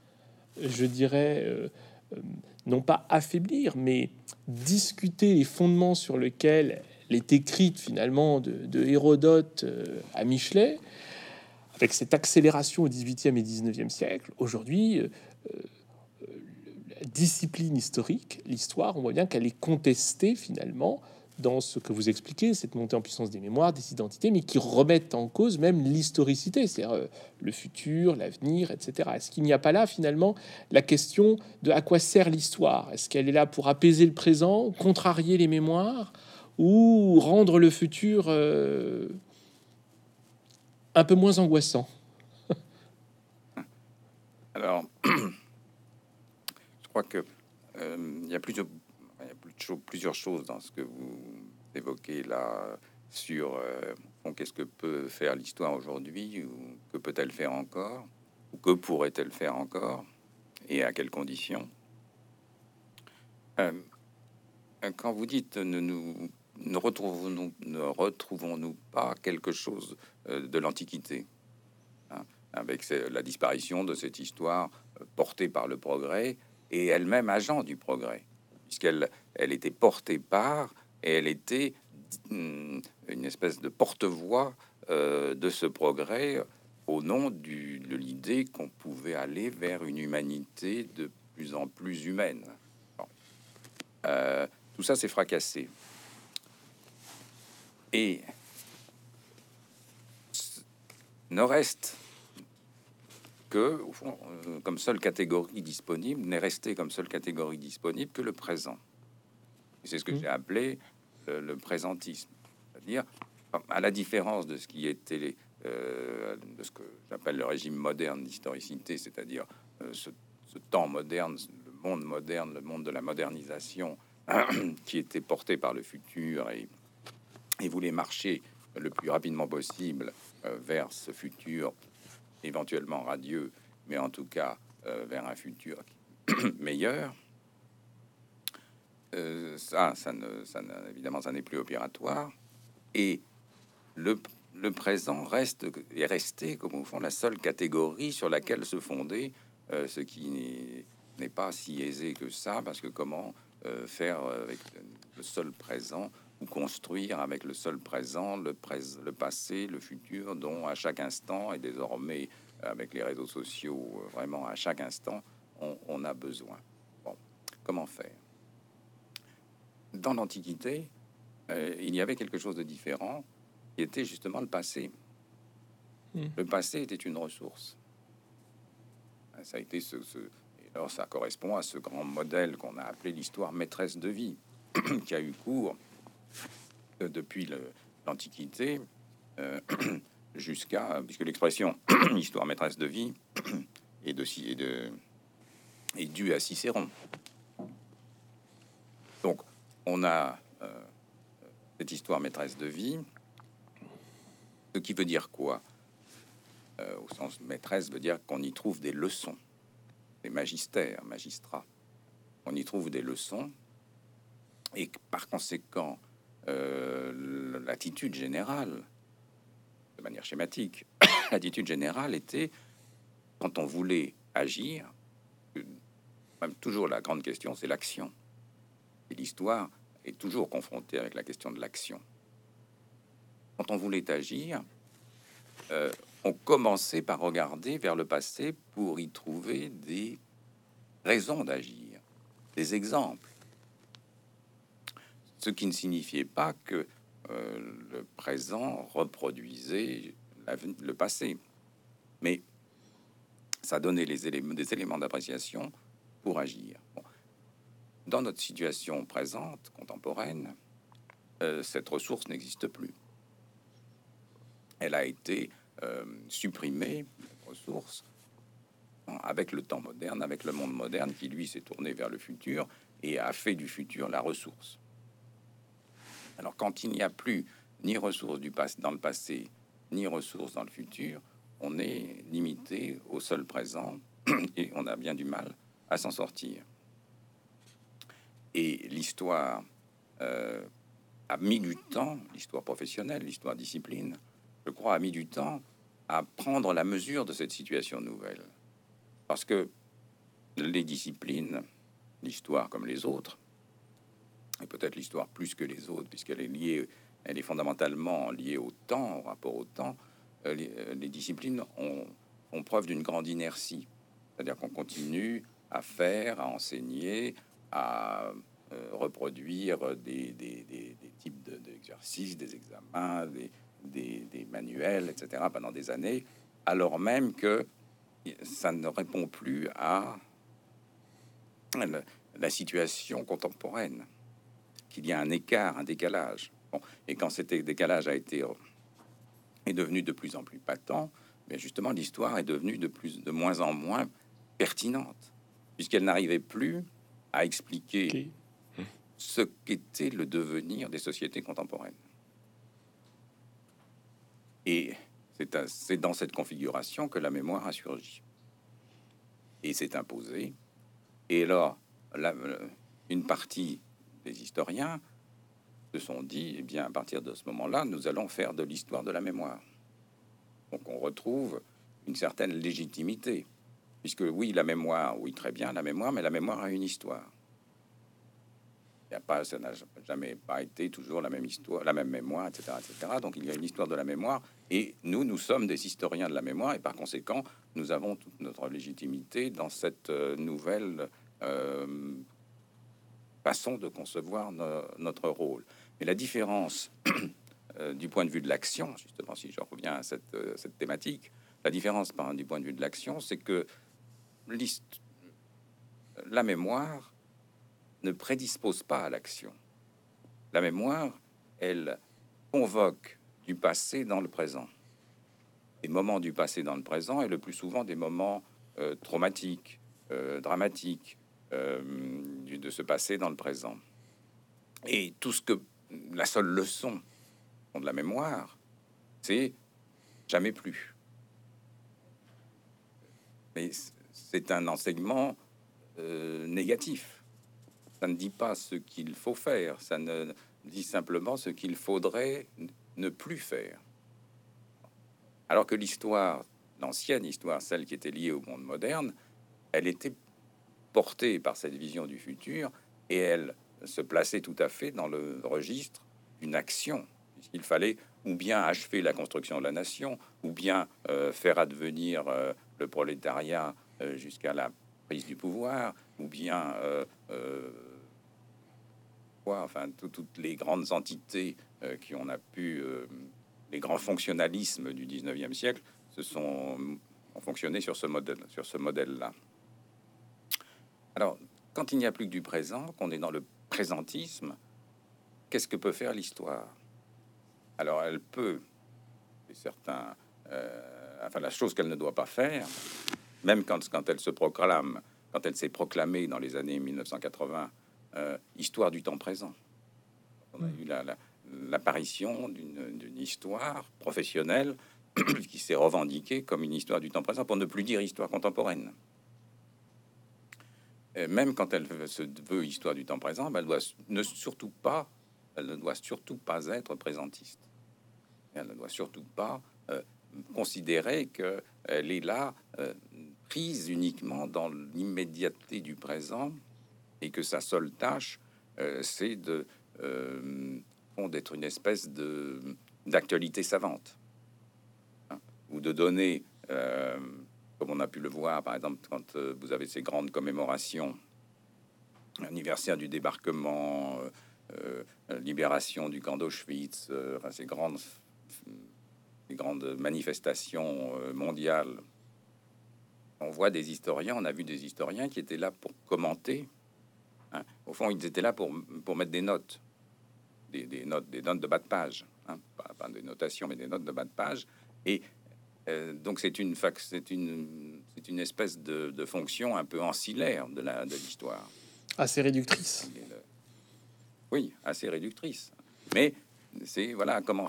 je dirais, euh, euh, non pas affaiblir, mais discuter les fondements sur lesquels est écrite finalement de, Hérodote à Michelet, avec cette accélération au XVIIIe et XIXe siècle, aujourd'hui, la discipline historique, l'histoire, on voit bien qu'elle est contestée finalement dans ce que vous expliquez, cette montée en puissance des mémoires, des identités, mais qui remettent en cause même l'historicité, c'est-à-dire euh, le futur, l'avenir, etc. Est-ce qu'il n'y a pas là finalement la question de à quoi sert l'histoire? Est-ce qu'elle est là pour apaiser le présent, contrarier les mémoires, ou rendre le futur euh, un peu moins angoissant? Alors, je crois que euh, il y a plusieurs choses dans ce que vous évoquez là sur euh, qu'est-ce que peut faire l'histoire aujourd'hui ou que peut-elle faire encore ou que pourrait-elle faire encore et à quelles conditions? Euh, quand vous dites ne nous retrouvons-nous pas quelque chose euh, de l'Antiquité hein, avec la disparition de cette histoire portée par le progrès et elle-même agent du progrès puisqu'elle elle était portée par et elle était hmm, une espèce de porte-voix euh, de ce progrès au nom de l'idée qu'on pouvait aller vers une humanité de plus en plus humaine. Euh, tout ça s'est fracassé. Et ne reste que, au fond, euh, comme seule catégorie disponible, n'est resté comme seule catégorie disponible que le présent. C'est ce que mmh. j'ai appelé le, présentisme, c'est-à-dire à la différence de ce qui était euh, de ce que j'appelle le régime moderne d'historicité, c'est-à-dire euh, ce, temps moderne, le monde moderne, le monde de la modernisation, qui était porté par le futur et, et voulait marcher le plus rapidement possible vers ce futur éventuellement radieux, mais en tout cas euh, vers un futur meilleur. Euh, ça, ça, ne, ça évidemment, ça n'est plus opératoire. Et le, présent reste est resté, comme au fond, la seule catégorie sur laquelle se fonder, euh, ce qui n'est pas si aisé que ça, parce que comment faire avec le seul présent ou construire avec le seul présent, le, le passé, le futur, dont à chaque instant, et désormais avec les réseaux sociaux, euh, vraiment à chaque instant, on, a besoin. Bon, comment faire? Dans l'Antiquité, euh, il y avait quelque chose de différent, qui était justement le passé. Hmm. Le passé était une ressource. Ça a été ce, ce et alors ça correspond à ce grand modèle qu'on a appelé l'histoire maîtresse de vie, qui a eu cours depuis l'Antiquité euh, jusqu'à, puisque l'expression histoire maîtresse de vie est, de, de, due à Cicéron. Donc, on a euh, cette histoire maîtresse de vie, ce qui veut dire quoi? Euh, Au sens maîtresse veut dire qu'on y trouve des leçons, des magistères, magistrats. On y trouve des leçons, et par conséquent, euh, l'attitude générale, de manière schématique, l'attitude générale était, quand on voulait agir, même toujours la grande question, c'est l'action. Et l'histoire est toujours confrontée avec la question de l'action. Quand on voulait agir, euh, on commençait par regarder vers le passé pour y trouver des raisons d'agir, des exemples. Ce qui ne signifiait pas que euh, le présent reproduisait le passé. Mais ça donnait des éléments d'appréciation pour agir. Dans notre situation présente, contemporaine, euh, cette ressource n'existe plus. Elle a été euh, supprimée, ressource, avec le temps moderne, avec le monde moderne qui, lui, s'est tourné vers le futur et a fait du futur la ressource. Alors quand il n'y a plus ni ressources du passé dans le passé, ni ressources dans le futur, on est limité au seul présent et on a bien du mal à s'en sortir. Et l'histoire euh, a mis du temps, l'histoire professionnelle, l'histoire discipline, je crois, a mis du temps à prendre la mesure de cette situation nouvelle. Parce que les disciplines, l'histoire comme les autres, et peut-être l'histoire plus que les autres, puisqu'elle est liée, elle est fondamentalement liée au temps, au rapport au temps, euh, euh, les, disciplines ont, preuve d'une grande inertie. C'est-à-dire qu'on continue à faire, à enseigner, à euh, reproduire des, types d'exercices, des examens, des, manuels, etc., pendant des années, alors même que ça ne répond plus à la situation contemporaine, qu'il y a un écart, un décalage. et quand cet décalage a été est devenu de plus en plus patent, mais justement l'histoire est devenue de plus de moins en moins pertinente, puisqu'elle n'arrivait plus à expliquer ce qu'était le devenir des sociétés contemporaines. Et c'est dans cette configuration que la mémoire a surgi et s'est imposée. Et là, une partie des historiens se sont dit, eh bien, à partir de ce moment-là, nous allons faire de l'histoire de la mémoire. Donc on retrouve une certaine légitimité, puisque oui, la mémoire, oui, très bien, la mémoire, mais la mémoire a une histoire. Il y a pas, ça n'a jamais pas été toujours la même histoire, la même mémoire, etc., etc. Donc il y a une histoire de la mémoire, et nous, nous sommes des historiens de la mémoire, et par conséquent, nous avons toute notre légitimité dans cette euh, nouvelle euh, façon de concevoir notre rôle. Mais la différence euh, du point de vue de l'action, justement, si je reviens à cette, euh, cette thématique, la différence du point de vue de l'action, c'est que la mémoire ne prédispose pas à l'action. La mémoire, elle convoque du passé dans le présent. Les moments du passé dans le présent et le plus souvent des moments euh, traumatiques, dramatiques, de se passer dans le présent. Et tout ce que la seule leçon de la mémoire, c'est jamais plus. Mais c'est un enseignement euh, négatif. Ça ne dit pas ce qu'il faut faire, ça ne dit simplement ce qu'il faudrait ne plus faire. Alors que l'histoire, l'ancienne histoire, celle qui était liée au monde moderne, elle était portée par cette vision du futur et elle se plaçait tout à fait dans le registre d'une action. Il fallait ou bien achever la construction de la nation, ou bien euh, faire advenir euh, le prolétariat euh, jusqu'à la prise du pouvoir, ou bien quoi, enfin toutes les grandes entités qui ont a pu, les grands fonctionnalismes du 19e siècle, se sont ont fonctionné sur ce modèle, sur ce modèle-là. Alors, quand il n'y a plus que du présent, qu'on est dans le présentisme, qu'est-ce que peut faire l'histoire? Alors, elle peut, certains, euh, enfin, la chose qu'elle ne doit pas faire, même quand, quand elle se proclame, quand elle s'est proclamée dans les années 1980, euh, histoire du temps présent. On a eu l'apparition d'une histoire professionnelle qui s'est revendiquée comme une histoire du temps présent, pour ne plus dire histoire contemporaine même quand elle se veut histoire du temps présent, elle doit ne surtout pas, elle ne doit surtout pas être présentiste. Elle ne doit surtout pas euh, considérer qu'elle est là euh, prise uniquement dans l'immédiateté du présent et que sa seule tâche, euh, c'est d'être une espèce de d'actualité savante hein, ou de donner comme on a pu le voir, par exemple, quand euh, vous avez ces grandes commémorations, anniversaire du débarquement, euh, euh, libération du camp d'Auschwitz, ces grandes, ces grandes manifestations mondiales. On voit des historiens, on a vu des historiens qui étaient là pour commenter. Hein. Au fond, ils étaient là pour, pour mettre des notes, des, notes, des notes de bas de page, hein. pas, pas, des notations, mais des notes de bas de page. Et euh, donc c'est une, c'est une, c'est une espèce de, fonction un peu ancillaire de la de l'histoire. Assez réductrice. Oui, assez réductrice. Mais c'est voilà comment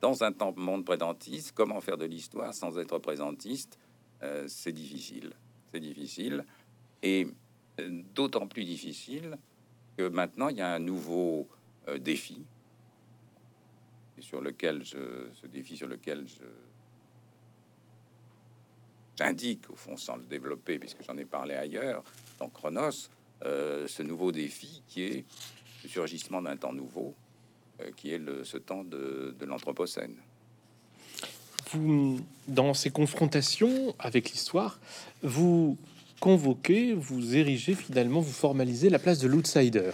dans un temps monde présentiste, comment faire de l'histoire sans être présentiste, euh, c'est difficile. C'est difficile et euh, d'autant plus difficile que maintenant il y a un nouveau défi sur lequel je, ce défi sur lequel je j'indique, au fond, sans le développer, puisque j'en ai parlé ailleurs, dans Chronos, euh, ce nouveau défi qui est le surgissement d'un temps nouveau, euh, qui est le, ce temps de, de l'Anthropocène. Vous, dans ces confrontations avec l'histoire, vous convoquez, vous érigez finalement, vous formalisez la place de l'outsider.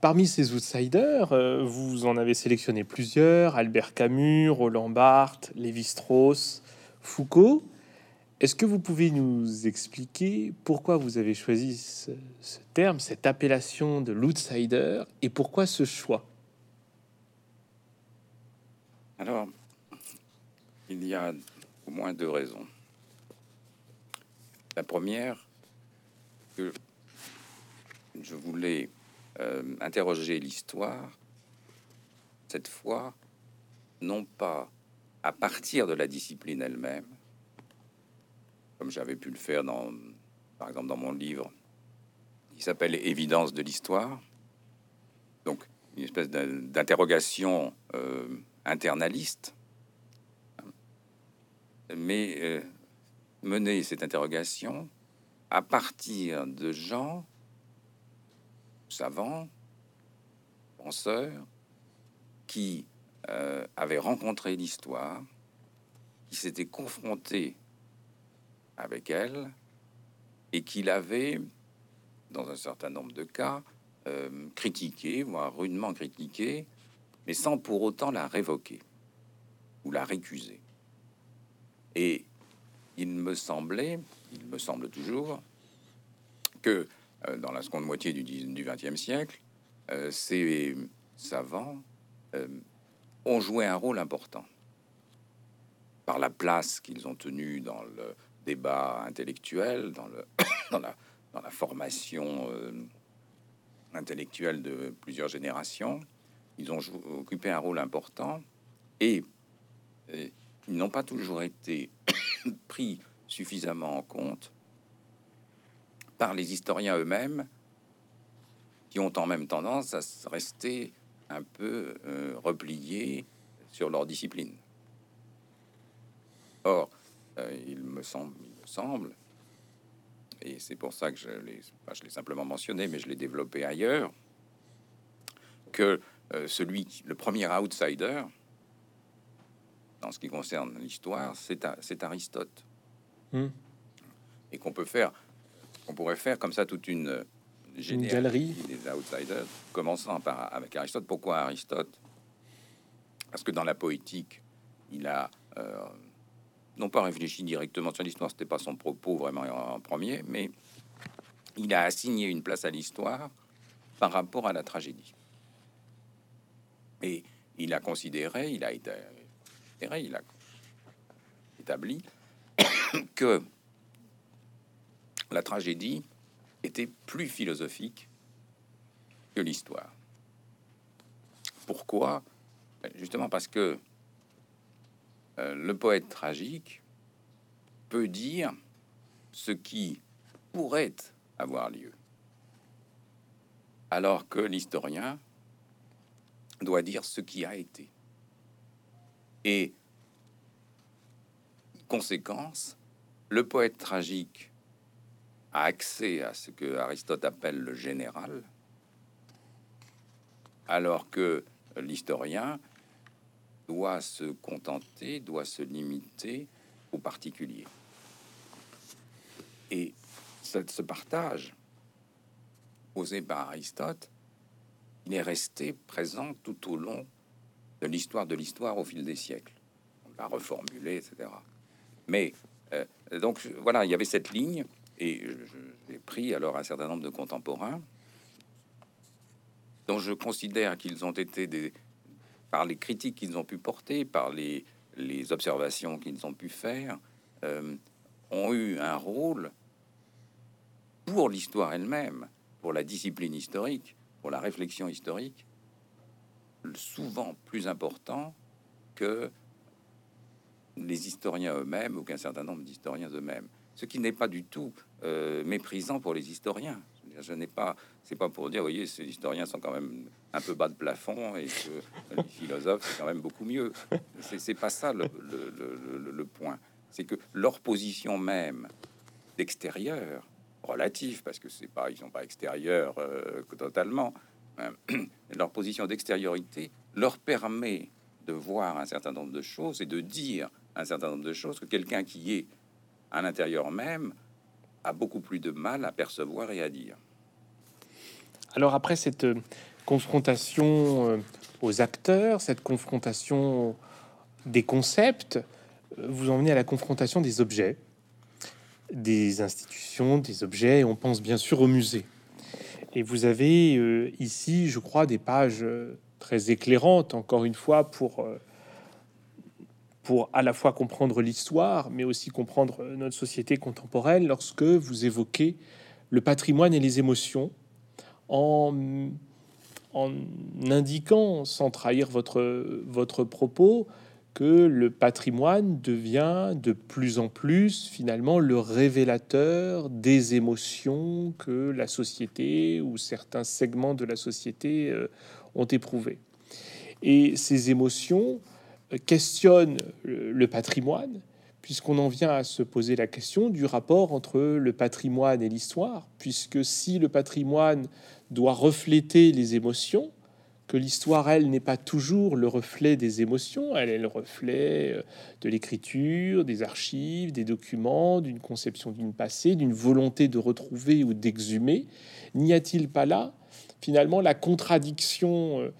Parmi ces outsiders, euh, vous en avez sélectionné plusieurs Albert Camus, Roland Barthes, Lévi-Strauss, Foucault. Est-ce que vous pouvez nous expliquer pourquoi vous avez choisi ce, terme, cette appellation de l'outsider, et pourquoi ce choix? Alors, il y a au moins deux raisons. La première, je voulais euh, interroger l'histoire, cette fois, non pas à partir de la discipline elle-même, comme j'avais pu le faire dans, par exemple, dans mon livre qui s'appelle Évidence de l'histoire. Donc, une espèce d'in- d'interrogation euh, internaliste. Mais euh, mener cette interrogation à partir de gens savants, penseurs, qui euh, avaient rencontré l'histoire, qui s'étaient confrontés avec elle et qui l'avaient, dans un certain nombre de cas, euh, critiqué, voire rudement critiqué, mais sans pour autant la révoquer ou la récuser. Et il me semblait, il me semble toujours, que euh, dans la seconde moitié du XXe siècle, euh, ces savants ont joué un rôle important par la place qu'ils ont tenue dans le débat intellectuel, dans, la, formation euh, intellectuelle de plusieurs générations. Ils ont occupé un rôle important et, ils n'ont pas toujours été pris suffisamment en compte par les historiens eux-mêmes, qui ont en même tendance à rester un peu euh, repliés sur leur discipline. Or, il me semble, il me semble, et c'est pour ça que je l'ai, enfin, je l'ai simplement mentionné, mais je l'ai développé ailleurs, que euh, celui, le premier outsider, dans ce qui concerne l'histoire, c'est, A- c'est Aristote, Hmm. et qu'on peut faire, qu'on pourrait faire comme ça toute une, euh, généalogie galerie. des outsiders, commençant par avec Aristote. Pourquoi Aristote? Parce que dans la poétique, il a euh, non pas réfléchi directement sur l'histoire, c'était pas son propos vraiment en premier, mais il a assigné une place à l'histoire par rapport à la tragédie. Et il a considéré, il a été, il a établi que la tragédie était plus philosophique que l'histoire. Pourquoi? Ben, Justement parce que le poète tragique peut dire ce qui pourrait avoir lieu, alors que l'historien doit dire ce qui a été. Et conséquence, le poète tragique a accès à ce que Aristote appelle le général, alors que l'historien doit se contenter, doit se limiter au particulier. Et ce, ce partage posé par Aristote, il est resté présent tout au long de l'histoire de l'histoire au fil des siècles. On l'a reformulé, etc. Mais euh, donc voilà, il y avait cette ligne, et j'ai pris alors un certain nombre de contemporains dont je considère qu'ils ont été des, par les critiques qu'ils ont pu porter, par les, observations qu'ils ont pu faire, euh, ont eu un rôle pour l'histoire elle-même, pour la discipline historique, pour la réflexion historique, souvent plus important que les historiens eux-mêmes ou qu'un certain nombre d'historiens eux-mêmes. Ce qui n'est pas du tout euh, méprisant pour les historiens. Je n'ai pas, c'est pas pour dire, voyez, ces historiens sont quand même un peu bas de plafond et que les philosophes c'est quand même beaucoup mieux. C'est, pas ça le, le- le- le- le point. C'est que leur position même d'extérieur, relative, parce que c'est pas, ils sont pas extérieurs euh, totalement, leur position d'extériorité leur permet de voir un certain nombre de choses et de dire un certain nombre de choses que quelqu'un qui est à l'intérieur même a beaucoup plus de mal à percevoir et à dire. Alors après cette euh, confrontation euh, aux acteurs, cette confrontation des concepts, euh, vous emmenez à la confrontation des objets, des institutions, des objets, on pense bien sûr au musée. Et vous avez ici, je crois, des pages très éclairantes, encore une fois, pour à la fois comprendre l'histoire, mais aussi comprendre notre société contemporaine, lorsque vous évoquez le patrimoine et les émotions, en, indiquant, sans trahir votre, votre propos, que le patrimoine devient de plus en plus finalement le révélateur des émotions que la société ou certains segments de la société euh, ont éprouvées. Et ces émotions, questionne le patrimoine, puisqu'on en vient à se poser la question du rapport entre le patrimoine et l'histoire, puisque si le patrimoine doit refléter les émotions, que l'histoire, elle, n'est pas toujours le reflet des émotions, elle est le reflet euh, de l'écriture, des archives, des documents, d'une conception d'une passé, d'une volonté de retrouver ou d'exhumer. N'y a-t-il pas là, finalement, la contradiction euh,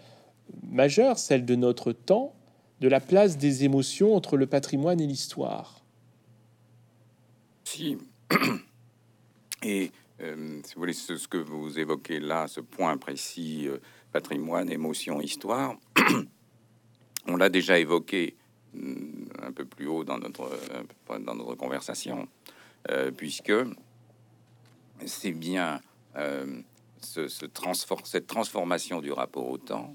majeure, celle de notre temps, de la place des émotions entre le patrimoine et l'histoire. Si. Et euh, vous voulez, ce, que vous évoquez là, ce point précis, euh, patrimoine, émotion, histoire, on l'a déjà évoqué mm, un peu plus haut dans notre, conversation, euh, puisque c'est bien ce, ce cette transformation du rapport au temps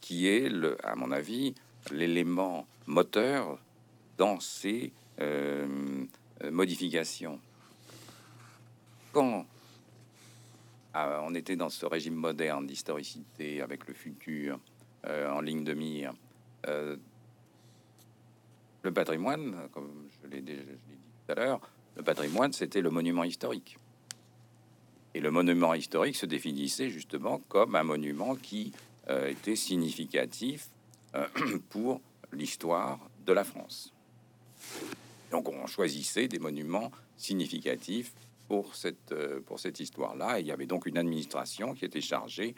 qui est, le, à mon avis, l'élément moteur dans ces euh, euh, modifications. Quand ah, on était dans ce régime moderne d'historicité avec le futur euh, en ligne de mire, le patrimoine, comme je l'ai dit tout à l'heure, le patrimoine, c'était le monument historique. Et le monument historique se définissait justement comme un monument qui était significatif pour l'histoire de la France. Donc on choisissait des monuments significatifs pour cette, euh, pour cette histoire-là. Il y avait donc une administration qui était chargée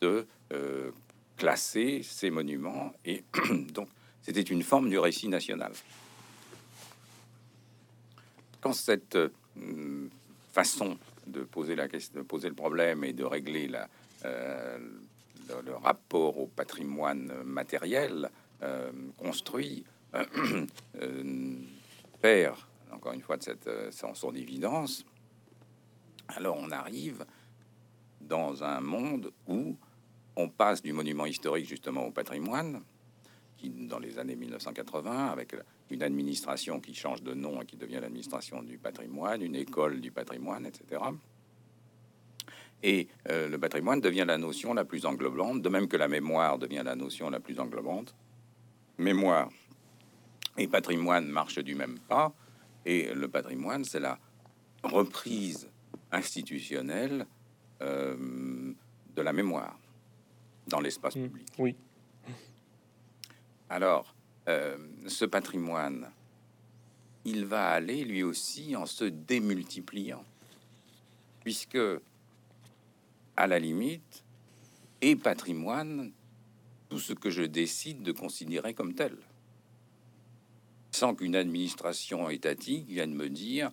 de euh, classer ces monuments. Et donc c'était une forme du récit national. Quand cette façon de poser la question, de poser le problème et de régler la, le, rapport au patrimoine matériel euh, construit euh, euh, perd encore une fois de cette sans son évidence, alors on arrive dans un monde où on passe du monument historique justement au patrimoine, qui dans les années 1980, avec une administration qui change de nom et qui devient l'administration du patrimoine, une école du patrimoine, etc. Et euh, le patrimoine devient la notion la plus englobante, de même que la mémoire devient la notion la plus englobante. Mémoire et patrimoine marchent du même pas, et le patrimoine, c'est la reprise institutionnelle euh, de la mémoire dans l'espace mmh, public. Oui. Alors, euh, ce patrimoine, il va aller lui aussi en se démultipliant, puisque à la limite, et patrimoine tout ce que je décide de considérer comme tel. Sans qu'une administration étatique vienne me dire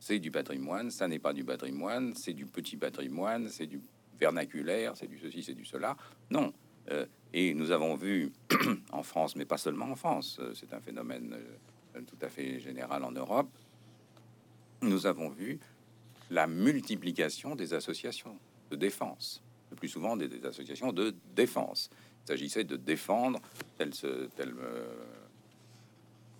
c'est du patrimoine, ça n'est pas du patrimoine, c'est du petit patrimoine, c'est du vernaculaire, c'est du ceci, c'est du cela. Non. Euh, et nous avons vu en France, mais pas seulement en France, euh, c'est un phénomène euh, tout à fait général en Europe, nous avons vu la multiplication des associations de défense, le plus souvent des, associations de défense. Il s'agissait de défendre telle, telle euh,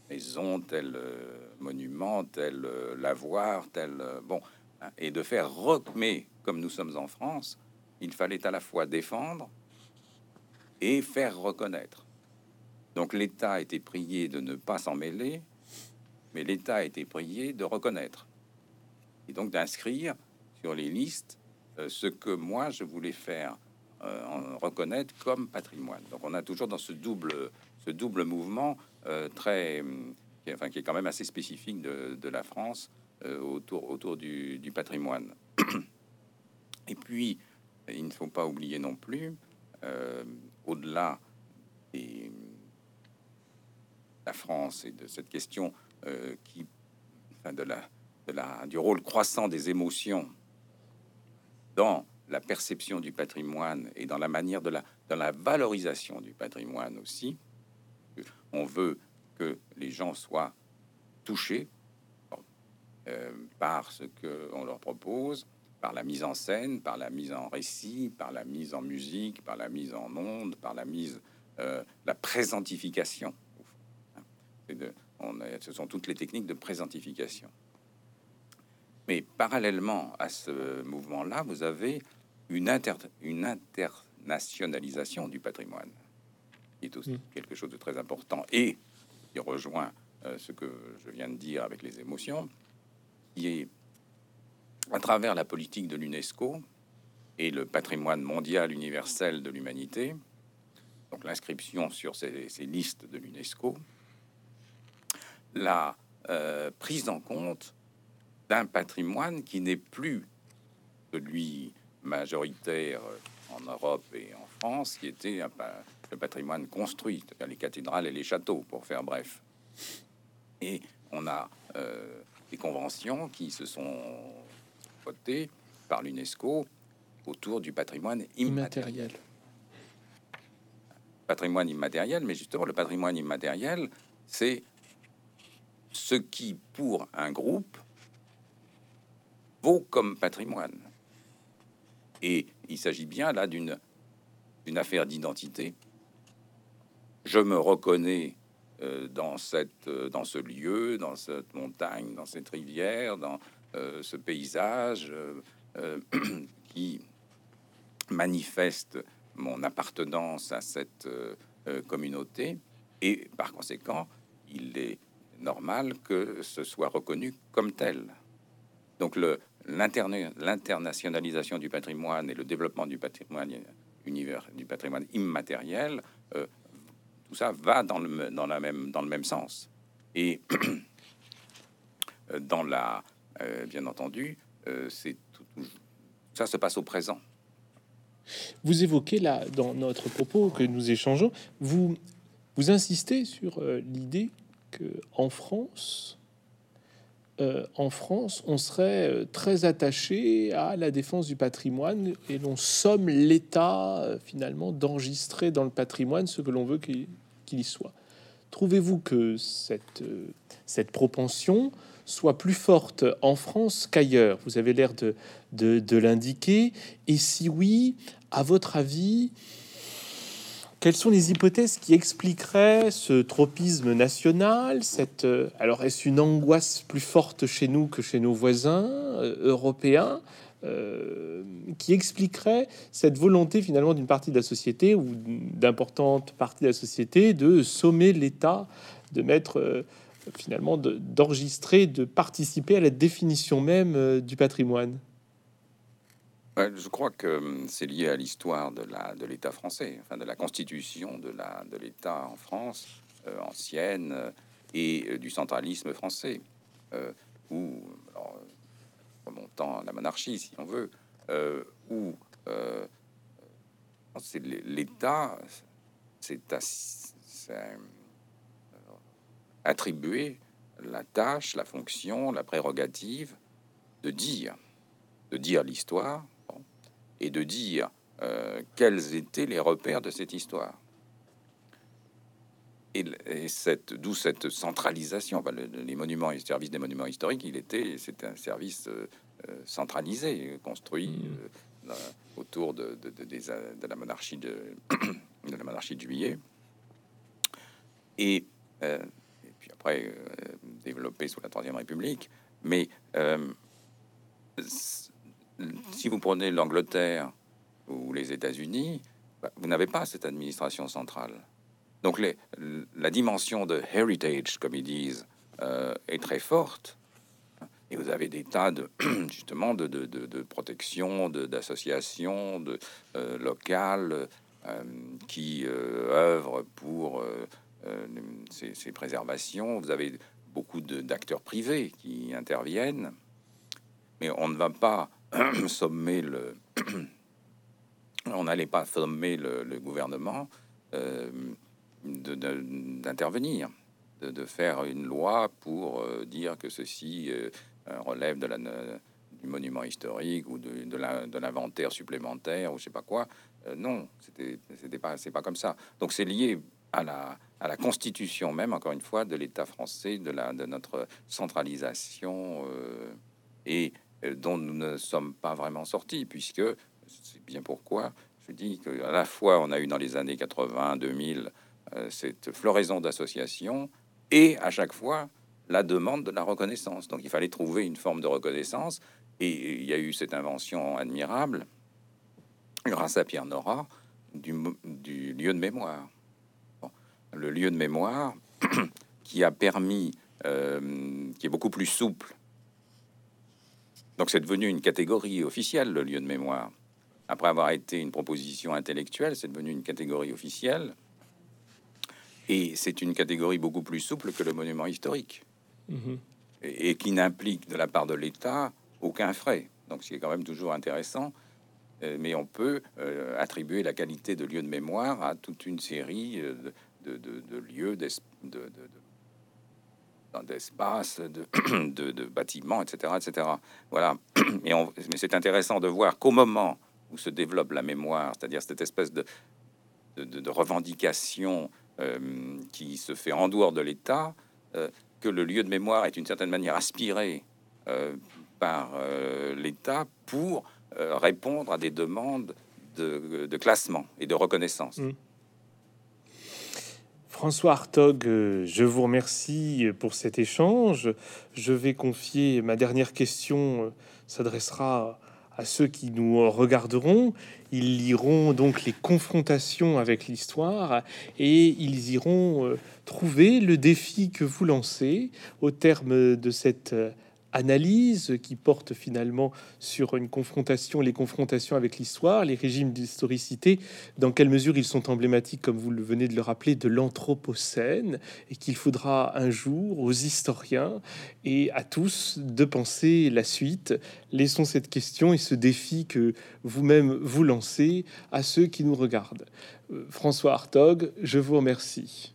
maison, tel euh, monument, tel euh, lavoir, tel bon, hein, et de faire mais comme nous sommes en France, il fallait à la fois défendre et faire reconnaître. Donc l'État été prié de ne pas s'en mêler, mais l'État été prié de reconnaître et donc d'inscrire sur les listes ce que moi je voulais faire en reconnaître comme patrimoine. Donc on a toujours dans ce double, ce double mouvement très, qui, enfin, qui est quand même assez spécifique de, la France autour, autour du, patrimoine. Et puis, il ne faut pas oublier non plus, au-delà des la France et de cette question qui, de la du rôle croissant des émotions dans la perception du patrimoine et dans la manière de la, dans la valorisation du patrimoine aussi. On veut que les gens soient touchés euh, par ce qu'on leur propose, par la mise en scène, par la mise en récit, par la mise en musique, par la mise en onde, par la mise, euh, la présentification. on ce sont toutes les techniques de présentification. Mais parallèlement à ce mouvement-là, vous avez une, internationalisation du patrimoine, qui est aussi mm. quelque chose de très important et qui rejoint euh, ce que je viens de dire avec les émotions, qui est à travers la politique de l'UNESCO et le patrimoine mondial universel de l'humanité, donc l'inscription sur ces, listes de l'UNESCO, la euh, prise en compte d'un patrimoine qui n'est plus celui majoritaire en Europe et en France, qui était le patrimoine construit, les cathédrales et les châteaux, pour faire bref. Et on a euh, des conventions qui se sont votées par l'UNESCO autour du patrimoine immatériel. Patrimoine immatériel, mais justement, le patrimoine immatériel, c'est ce qui, pour un groupe, vaut comme patrimoine. Et il s'agit bien là d'une affaire d'identité. Je me reconnais euh, dans, cette, euh, dans ce lieu, dans cette montagne, dans cette rivière, dans euh, ce paysage qui manifeste mon appartenance à cette communauté. Et par conséquent, il est normal que ce soit reconnu comme tel. Donc le, l'internationalisation du patrimoine et le développement du patrimoine univers, du patrimoine immatériel, euh, tout ça va dans le, dans, la même, dans le même sens. Et dans la, euh, bien entendu, euh, c'est ça se passe au présent. Vous évoquez là, dans notre propos que nous échangeons, vous, vous insistez sur l'idée que en France, euh, en France, on serait euh, très attaché à la défense du patrimoine et l'on somme l'État euh, finalement d'enregistrer dans le patrimoine ce que l'on veut qu'il y soit. Trouvez-vous que cette, cette propension soit plus forte en France qu'ailleurs? Vous avez l'air de, de l'indiquer. Et si oui, à votre avis, quelles sont les hypothèses qui expliqueraient ce tropisme national cette, euh, Alors, est-ce une angoisse plus forte chez nous que chez nos voisins euh, européens euh, qui expliquerait cette volonté finalement d'une partie de la société ou d'importante partie de la société de sommer l'État, de mettre finalement d'enregistrer, de, participer à la définition même du patrimoine? Je crois que hum, c'est lié à l'histoire de l'État français, enfin de la constitution de l'État en France euh, ancienne euh, et euh, du centralisme français, ou remontant à la monarchie si on veut, où l'État, c'est attribuer la tâche, la fonction, la prérogative de dire, de dire l'histoire, et de dire euh, quels étaient les repères de cette histoire. Et, cette, d'où cette centralisation. les monuments et le service des monuments historiques, il était, c'était un service euh, euh, centralisé, construit mmh. autour de, de, la monarchie de, de, la monarchie de Juillet, et, et puis après développé sous la Troisième République. Mais si vous prenez l'Angleterre ou les États-Unis, bah, vous n'avez pas cette administration centrale. Donc la dimension de heritage, comme ils disent, euh, est très forte. Et vous avez des tas de justement de, de, de, protection, d'associations de, euh, locales euh, qui œuvrent pour ces, préservations. Vous avez beaucoup d'acteurs privés qui interviennent, mais on ne va pas sommer le on n'allait pas sommer le, gouvernement d'intervenir, de, de, faire une loi pour dire que ceci euh, relève de la, du monument historique ou de, l'inventaire supplémentaire ou je sais pas quoi. Euh, non, c'était pas, pas comme ça. Donc c'est lié à la, à la constitution même, encore une fois, de l'État français, de, la, de notre centralisation euh, et dont nous ne sommes pas vraiment sortis, puisque c'est bien pourquoi je dis qu'à la fois on a eu dans les années 80, 2000 cette floraison d'associations et à chaque fois la demande de la reconnaissance. Donc il fallait trouver une forme de reconnaissance. Et il y a eu cette invention admirable, grâce à Pierre Nora, du, lieu de mémoire. le lieu de mémoire qui a permis, euh, qui est beaucoup plus souple. Donc c'est devenu une catégorie officielle, le lieu de mémoire. Après avoir été une proposition intellectuelle, c'est devenu une catégorie officielle. Et c'est une catégorie beaucoup plus souple que le monument historique et, qui n'implique de la part de l'État aucun frais. Donc, c'est quand même toujours intéressant. Euh, mais on peut euh, attribuer la qualité de lieu de mémoire à toute une série euh, de, de, lieux, de, bâtiments, etc., etc. Voilà. Mais, mais c'est intéressant de voir qu'au moment où se développe la mémoire, c'est-à-dire cette espèce de, de, revendication qui se fait en dehors de l'État, que le lieu de mémoire est d'une certaine manière aspiré euh, par euh, l'État pour euh, répondre à des demandes de, classement et de reconnaissance. Mmh. François Hartog, je vous remercie pour cet échange. Je vais confier ma dernière question s'adressera à ceux qui nous regarderont. Ils liront donc les confrontations avec l'histoire et ils iront trouver le défi que vous lancez au terme de cette euh, analyse qui porte finalement sur une confrontation, les confrontations avec l'histoire, les régimes d'historicité, dans quelle mesure ils sont emblématiques, comme vous le venez de le rappeler, de l'anthropocène, et qu'il faudra un jour aux historiens et à tous de penser la suite. Laissons cette question et ce défi que vous-même vous lancez à ceux qui nous regardent. Euh, François Hartog, je vous remercie.